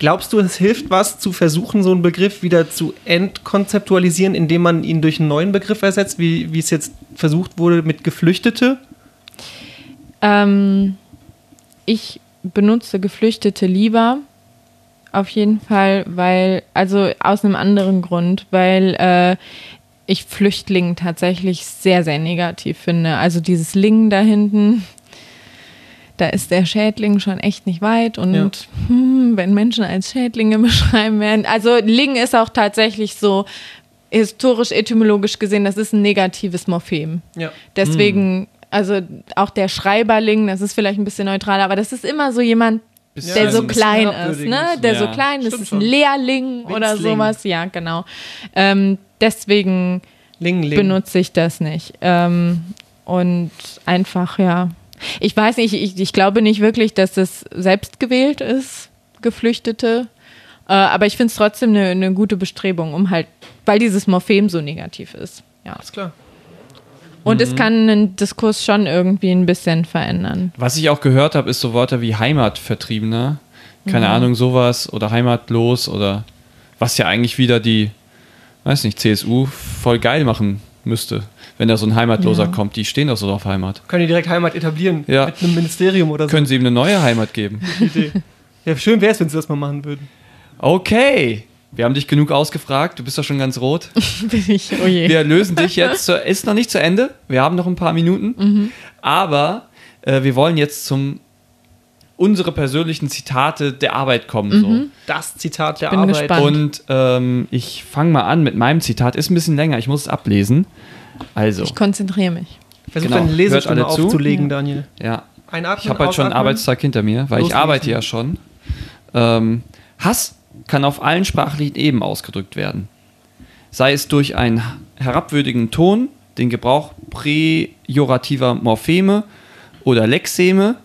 Glaubst du, es hilft was, zu versuchen, so einen Begriff wieder zu entkonzeptualisieren, indem man ihn durch einen neuen Begriff ersetzt, wie, wie es jetzt versucht wurde mit Geflüchtete? Ähm, ich benutze Geflüchtete lieber, auf jeden Fall, weil, also aus einem anderen Grund, weil äh, ich Flüchtling tatsächlich sehr, sehr negativ finde. Also dieses Ling da hinten, da ist der Schädling schon echt nicht weit und Ja. hm, wenn Menschen als Schädlinge [LAUGHS] beschreiben werden. Also Ling ist auch tatsächlich so historisch, etymologisch gesehen, das ist ein negatives Morphem. Ja. Deswegen, also auch der Schreiberling, das ist vielleicht ein bisschen neutral, aber das ist immer so jemand, Bisschen- der so klein ist, ne? Der so Ja. klein ist, ist ein. Lehrling oder Winzling. sowas, ja, genau. Ähm, deswegen Ling, Ling. benutze ich das nicht. Ähm, und einfach, ja. Ich weiß nicht, ich, ich glaube nicht wirklich, dass das selbst gewählt ist, Geflüchtete. Äh, aber ich finde es trotzdem eine eine gute Bestrebung, um halt, weil dieses Morphem so negativ ist. Ja. Alles klar. Und Mhm. es kann einen Diskurs schon irgendwie ein bisschen verändern. Was ich auch gehört habe, ist so Wörter wie Heimatvertriebener. Keine Ahnung, sowas oder heimatlos oder was ja eigentlich wieder die, weiß nicht, CSU voll geil machen müsste, wenn da so ein Heimatloser Ja. kommt. Die stehen doch so auf Heimat. Können die direkt Heimat etablieren Ja. mit einem Ministerium oder so. Können sie ihm eine neue Heimat geben? Idee. Ja, schön wäre es, wenn sie das mal machen würden. Okay. Wir haben dich genug ausgefragt. Du bist doch schon ganz rot. [LAUGHS] Bin ich, oh je. Wir lösen dich jetzt. Zu, ist noch nicht zu Ende. Wir haben noch ein paar Minuten. Mhm. Aber äh, wir wollen jetzt zum unsere persönlichen Zitate der Arbeit kommen. Mhm. So. Das Zitat der bin Arbeit. gespannt. Und ähm, ich fange mal an mit meinem Zitat. Ist ein bisschen länger, ich muss es ablesen. Also, Ich konzentriere mich. Versuch Genau. deine Lesestimme Hört alle zu? aufzulegen, Daniel. ja, Einatmen, ich habe halt schon einen. Arbeitstag hinter mir, weil ich Loslegen. arbeite ja schon. Ähm, Hass kann auf allen sprachlichen Ebenen ausgedrückt werden. Sei es durch einen herabwürdigen Ton, den Gebrauch präjorativer Morpheme oder Lexeme,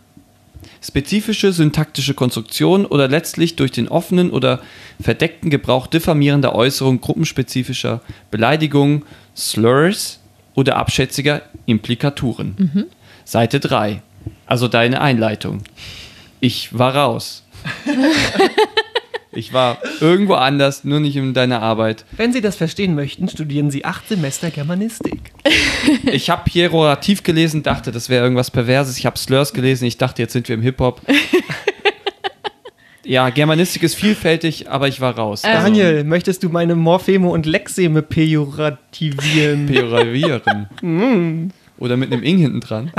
spezifische syntaktische Konstruktion oder letztlich durch den offenen oder verdeckten Gebrauch diffamierender Äußerungen, gruppenspezifischer Beleidigungen, Slurs oder abschätziger Implikaturen. Seite 3. Also deine Einleitung. Ich war raus. [LAUGHS] ich war irgendwo anders, nur nicht in deiner Arbeit. Wenn Sie das verstehen möchten, studieren Sie acht Semester Germanistik. [LAUGHS] Ich habe Hierorativ gelesen, dachte, das wäre irgendwas Perverses. Ich habe Slurs gelesen, ich dachte, jetzt sind wir im Hip-Hop. [LAUGHS] ja, Germanistik ist vielfältig, aber ich war raus. Ähm. Daniel, möchtest du meine Morpheme und Lexeme pejorativieren? [LAUGHS] Pejoravieren. Oder mit einem Ing hinten dran.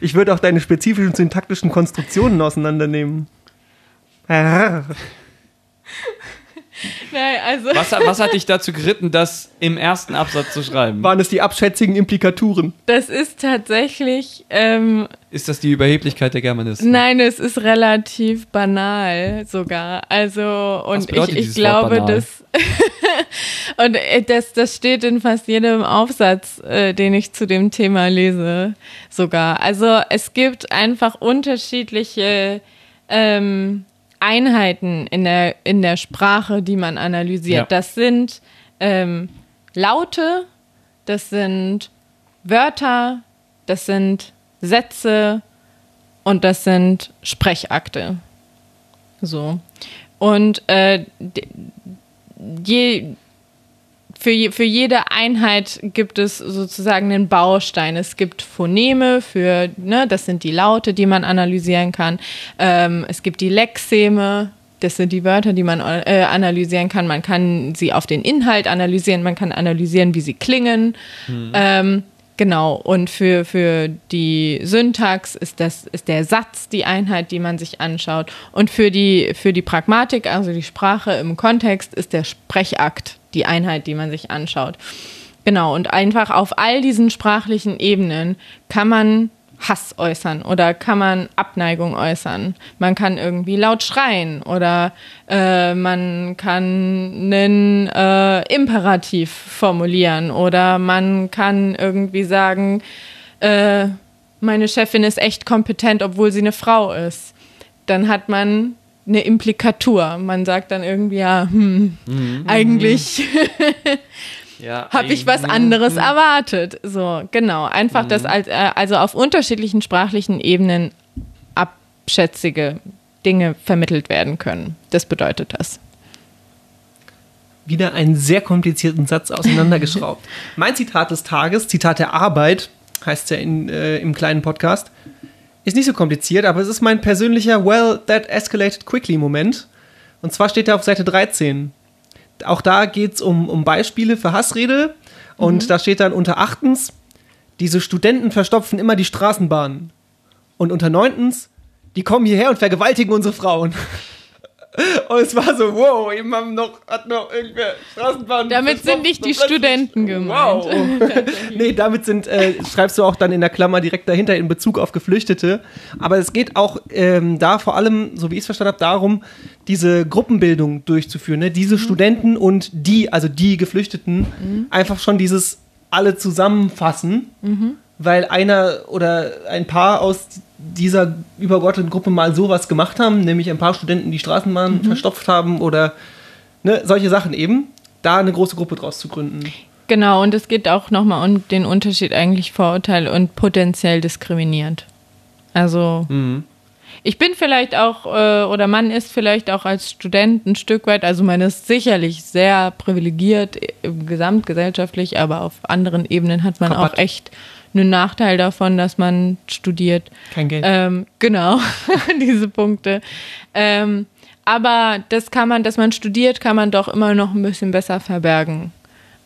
ich würde auch deine spezifischen syntaktischen Konstruktionen auseinandernehmen. [LAUGHS] Nein, also. Was, hat- was hat dich dazu geritten, das im ersten Absatz zu schreiben? Waren es die abschätzigen Implikaturen? Das ist tatsächlich, ähm, Ist das die Überheblichkeit der Germanisten? nein, es ist relativ banal sogar. Also, und ich, ich glaube, dass. [LAUGHS] und äh, das, das steht in fast jedem Aufsatz, äh, den ich zu dem Thema lese, sogar. Also, es gibt einfach unterschiedliche. Ähm, Einheiten in der, in der Sprache, die man analysiert. Ja. Das sind ähm, Laute, das sind Wörter, das sind Sätze und das sind Sprechakte. So. Und äh, je, für, für jede Einheit gibt es sozusagen einen Baustein. Es gibt Phoneme für, ne, das sind die Laute, die man analysieren kann. Ähm, es gibt die Lexeme, das sind die Wörter, die man äh, analysieren kann. Man kann sie auf den Inhalt analysieren, man kann analysieren, wie sie klingen. Ähm, genau, und für, für die Syntax ist, das, ist der Satz die Einheit, die man sich anschaut. Und für die, für die Pragmatik, also die Sprache im Kontext, ist der Sprechakt die Einheit, die man sich anschaut. Genau, und einfach auf all diesen sprachlichen Ebenen kann man Hass äußern oder kann man Abneigung äußern. Man kann irgendwie laut schreien oder äh, man kann einen äh, Imperativ formulieren oder man kann irgendwie sagen, äh, meine Chefin ist echt kompetent, obwohl sie eine Frau ist. Dann hat man eine Implikatur. Man sagt dann irgendwie, ja, hm, eigentlich [LAUGHS] Ja, [LAUGHS] habe ich was anderes erwartet. So, genau. Einfach, dass als, äh, also auf unterschiedlichen sprachlichen Ebenen abschätzige Dinge vermittelt werden können. Das bedeutet das. Wieder einen sehr komplizierten Satz auseinandergeschraubt. [LAUGHS] mein Zitat des Tages, Zitat der Arbeit, heißt ja in, äh, im kleinen Podcast, ist nicht so kompliziert, aber es ist mein persönlicher Well, that escalated quickly Moment. Und zwar steht da auf Seite 13. Auch da geht es um, um Beispiele für Hassrede. Und Mhm. da steht dann unter achtens, diese Studenten verstopfen immer die Straßenbahnen. Und unter neuntens, die kommen hierher und vergewaltigen unsere Frauen. Und es war so, wow, eben haben noch, hat noch irgendwer Straßenbahnen. Damit sind nicht die Studenten gemeint. [LAUGHS] Wow. nee, damit sind, äh, schreibst du auch dann in der Klammer direkt dahinter in Bezug auf Geflüchtete. Aber es geht auch ähm, da vor allem, so wie ich es verstanden habe, darum, diese Gruppenbildung durchzuführen. Ne? Diese Studenten und die, also die Geflüchteten, einfach schon dieses alle zusammenfassen, weil einer oder ein paar aus dieser übergeordneten Gruppe mal sowas gemacht haben, nämlich ein paar Studenten die Straßenbahn verstopft haben oder ne, solche Sachen eben, da eine große Gruppe draus zu gründen. Genau, und es geht auch nochmal um den Unterschied eigentlich Vorurteil und potenziell diskriminierend. Also, ich bin vielleicht auch, äh, oder man ist vielleicht auch als Student ein Stück weit, also man ist sicherlich sehr privilegiert äh, gesamtgesellschaftlich, aber auf anderen Ebenen hat man Rabatt. auch echt einen Nachteil davon, dass man studiert. Kein Geld. Ähm, genau, [LAUGHS] diese Punkte. Ähm, aber das kann man, dass man studiert, kann man doch immer noch ein bisschen besser verbergen,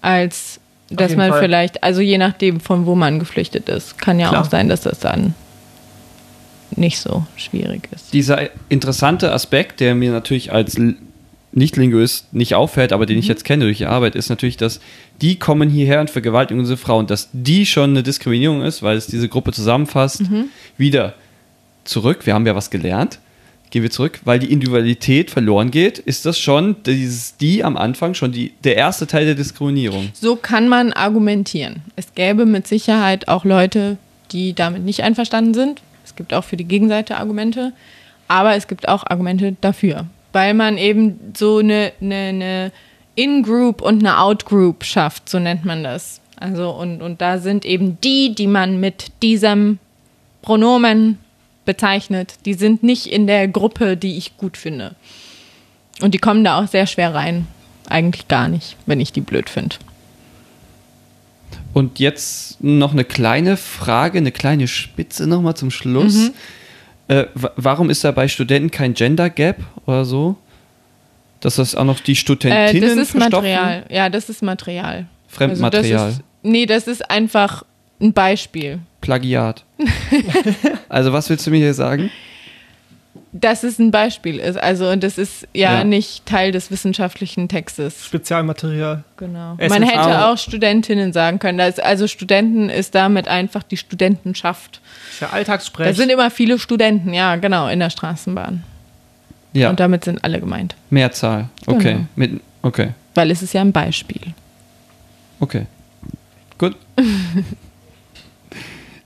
als dass man Fall. vielleicht, also je nachdem, von wo man geflüchtet ist. Kann ja Klar. auch sein, dass das dann nicht so schwierig ist. Dieser interessante Aspekt, der mir natürlich als Nicht-Linguist nicht auffällt, aber den ich jetzt kenne durch die Arbeit, ist natürlich, dass die kommen hierher und vergewaltigen unsere Frauen, dass die schon eine Diskriminierung ist, weil es diese Gruppe zusammenfasst. Wieder zurück, wir haben ja was gelernt, gehen wir zurück, weil die Individualität verloren geht, ist das schon dieses die am Anfang schon die, der erste Teil der Diskriminierung. So kann man argumentieren. Es gäbe mit Sicherheit auch Leute, die damit nicht einverstanden sind. Es gibt auch für die Gegenseite Argumente, aber es gibt auch Argumente dafür, weil man eben so eine, eine, eine In-Group und eine Out-Group schafft, so nennt man das. Also und, und da sind eben die, die man mit diesem Pronomen bezeichnet, die sind nicht in der Gruppe, die ich gut finde. Und die kommen da auch sehr schwer rein. Eigentlich gar nicht, wenn ich die blöd finde. Und jetzt noch eine kleine Frage, eine kleine Spitze nochmal zum Schluss. Äh, wa- warum ist da bei Studenten kein Gender Gap oder so? Dass das auch noch die Äh, Studentinnen das ist verstopfen? Material. Ja, das ist Material. Fremdmaterial. Also das ist, nee, das ist einfach ein Beispiel. Plagiat. [LAUGHS] also was willst du mir hier sagen? Dass es ein Beispiel ist. Also und das ist ja, Ja. nicht Teil des wissenschaftlichen Textes. Spezialmaterial. Genau. Es Man hätte auch- Studentinnen sagen können. Also Studenten ist damit einfach die Studentenschaft. Das ist ja Alltagssprech. Da sind immer viele Studenten, ja, genau, in der Straßenbahn. Ja, Und damit sind alle gemeint. Mehrzahl. Okay. Genau. Mit, okay. Weil es ist ja ein Beispiel. Okay. Gut. [LAUGHS]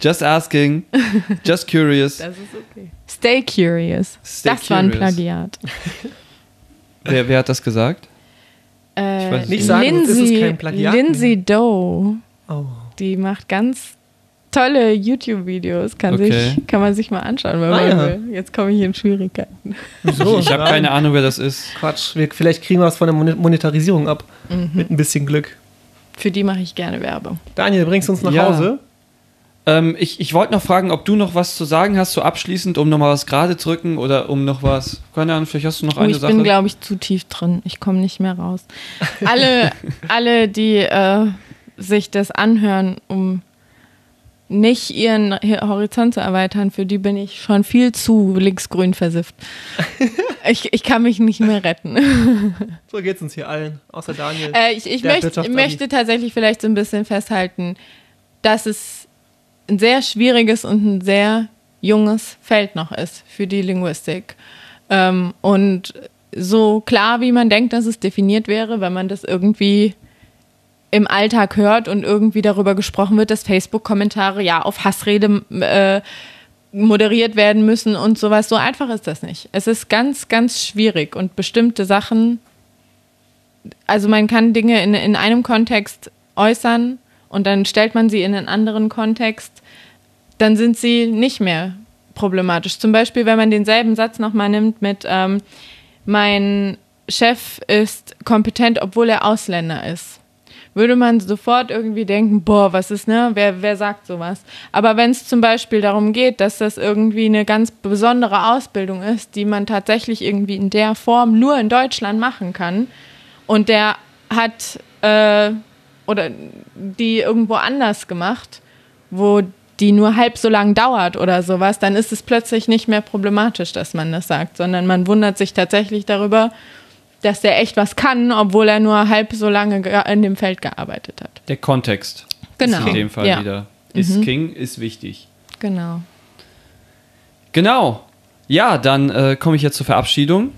Just asking. [LAUGHS] Just curious. ist okay. Stay curious. Stay das war ein curious. Plagiat. [LAUGHS] Wer, wer hat das gesagt? Äh, weiß es Nicht sagen, sonst ist es Lindsay, kein Plagiat Lindsay Doe, oh. die macht ganz tolle YouTube-Videos. Kann, Okay. sich, kann man sich mal anschauen, wenn Ah, man ja. will. Jetzt komme ich in Schwierigkeiten. Wieso? Ich habe keine Ahnung, wer das ist. Quatsch. Wir, vielleicht kriegen wir was von der Mon- Monetarisierung ab. Mhm. Mit ein bisschen Glück. Für die mache ich gerne Werbung. Daniel, bringst du uns nach Ja. Hause? Ähm, ich ich wollte noch fragen, ob du noch was zu sagen hast, so abschließend, um nochmal was gerade zu drücken oder um noch was. Keine Ahnung, vielleicht hast du noch Oh, eine ich Sache. bin, glaube ich, zu tief drin. Ich komme nicht mehr raus. Alle, [LAUGHS] alle die äh, sich das anhören, um nicht ihren Horizont zu erweitern, für die bin ich schon viel zu linksgrün versifft. [LAUGHS] Ich, ich kann mich nicht mehr retten. [LAUGHS] So geht's uns hier allen, außer Daniel. Äh, ich ich Wirtschaftsabi. möchte tatsächlich vielleicht so ein bisschen festhalten, dass es ein sehr schwieriges und ein sehr junges Feld noch ist für die Linguistik. Ähm, und so klar, wie man denkt, dass es definiert wäre, wenn man das irgendwie im Alltag hört und irgendwie darüber gesprochen wird, dass Facebook-Kommentare ja auf Hassrede äh, moderiert werden müssen und sowas. So einfach ist das nicht. Es ist ganz, ganz schwierig und bestimmte Sachen also man kann Dinge in, in einem Kontext äußern und dann stellt man sie in einen anderen Kontext, dann sind sie nicht mehr problematisch. Zum Beispiel, wenn man denselben Satz nochmal nimmt mit ähm, mein Chef ist kompetent, obwohl er Ausländer ist. würde man sofort irgendwie denken, boah, was ist, ne? Wer, wer sagt sowas? Aber wenn es zum Beispiel darum geht, dass das irgendwie eine ganz besondere Ausbildung ist, die man tatsächlich irgendwie in der Form nur in Deutschland machen kann und der hat äh, oder die irgendwo anders gemacht, wo die nur halb so lang dauert oder sowas, dann ist es plötzlich nicht mehr problematisch, dass man das sagt, sondern man wundert sich tatsächlich darüber, dass der echt was kann, obwohl er nur halb so lange in dem Feld gearbeitet hat. Der Kontext. Genau. Ist in dem Fall ja. wieder. Ist King, ist wichtig. Genau. Genau. Ja, dann äh, komme ich jetzt zur Verabschiedung.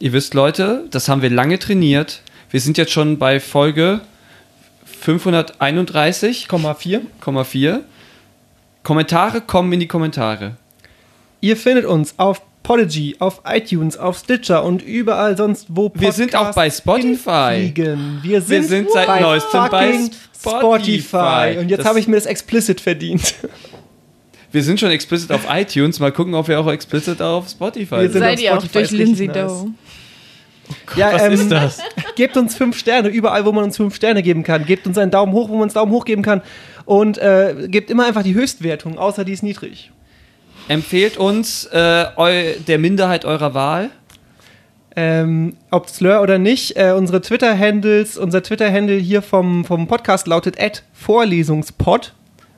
Ihr wisst, Leute, das haben wir lange trainiert. Wir sind jetzt schon bei Folge 531,4. 4. Kommentare kommen in die Kommentare. Ihr findet uns auf Podigy, auf iTunes, auf Stitcher und überall sonst, wo Wir sind auch bei Spotify. hinfliegen. Wir sind, Wir sind seit bei neuestem bei Spotify. Spotify. Und jetzt habe ich mir das explicit verdient. [LAUGHS] Wir sind schon explicit auf iTunes. Mal gucken, ob wir auch explicit auf Spotify Wir sind. Seid auf ihr auch Spotify, durch Lindsay nice. Doe? Ja, Was ähm, ist das? Gebt uns fünf Sterne, überall, wo man uns fünf Sterne geben kann. Gebt uns einen Daumen hoch, wo man uns Daumen hoch geben kann. Und äh, gebt immer einfach die Höchstwertung, außer die ist niedrig. Empfehlt uns äh, eu der Minderheit eurer Wahl. Ähm, ob Slur oder nicht, äh, unsere Twitter-Handles, unser Twitter-Handle hier vom, vom Podcast lautet Vorlesungspod.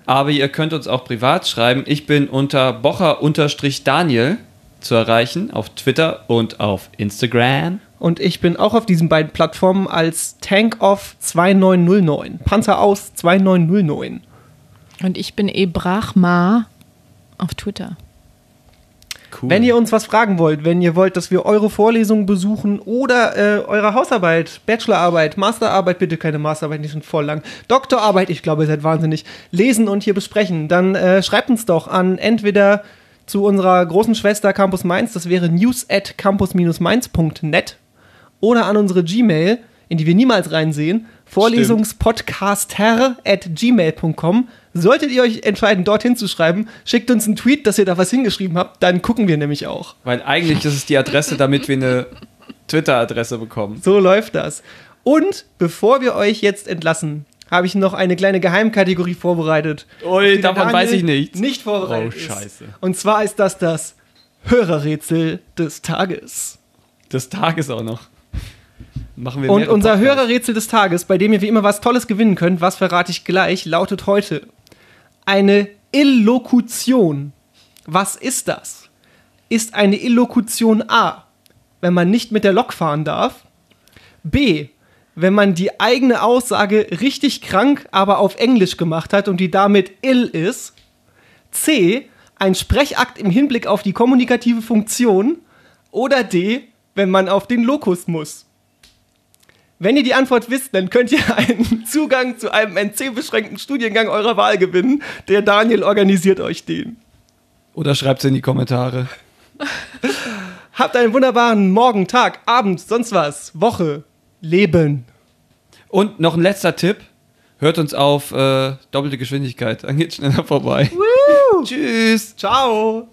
Aber ihr könnt uns auch privat schreiben. Ich bin unter Bocher-Daniel zu erreichen auf Twitter und auf Instagram. Und ich bin auch auf diesen beiden Plattformen als Tankoff 2909. Panzer aus 2909. Und ich bin Ebrachma auf Twitter. Cool. Wenn ihr uns was fragen wollt, wenn ihr wollt, dass wir eure Vorlesungen besuchen oder äh, eure Hausarbeit, Bachelorarbeit, Masterarbeit, bitte keine Masterarbeit, die sind voll lang, Doktorarbeit, ich glaube, ihr seid wahnsinnig, lesen und hier besprechen, dann äh, schreibt uns doch an entweder zu unserer großen Schwester Campus Mainz, das wäre news at campus-mainz.net oder an unsere Gmail, in die wir niemals reinsehen, vorlesungspodcaster at gmail.com. Solltet ihr euch entscheiden, dorthin zu schreiben, schickt uns einen Tweet, dass ihr da was hingeschrieben habt, dann gucken wir nämlich auch. Weil eigentlich ist es die Adresse, damit wir eine Twitter-Adresse bekommen. So läuft das. Und bevor wir euch jetzt entlassen, habe ich noch eine kleine Geheimkategorie vorbereitet. Ui, davon weiß ich nichts. Nicht vorbereitet. Oh, scheiße. Ist. Und zwar ist das das Hörerrätsel des Tages. Des Tages auch noch. Machen wir Und unser Podcasts. Hörerrätsel des Tages, bei dem ihr wie immer was Tolles gewinnen könnt, was verrate ich gleich, lautet heute eine Illokution. Was ist das? Ist eine Illokution A, wenn man nicht mit der Lok fahren darf? B, wenn man die eigene Aussage richtig krank, aber auf Englisch gemacht hat und die damit ill ist? C, ein Sprechakt im Hinblick auf die kommunikative Funktion? Oder D, wenn man auf den Lokus muss? Wenn ihr die Antwort wisst, dann könnt ihr [LAUGHS] einen Zugang zu einem NC-beschränkten Studiengang eurer Wahl gewinnen. Der Daniel organisiert euch den. Oder schreibt es in die Kommentare. [LAUGHS] Habt einen wunderbaren Morgen, Tag, Abend, sonst was, Woche, Leben. Und noch ein letzter Tipp. Hört uns auf äh, doppelte Geschwindigkeit. [LAUGHS] Dann geht schneller vorbei. Tschüss. Ciao.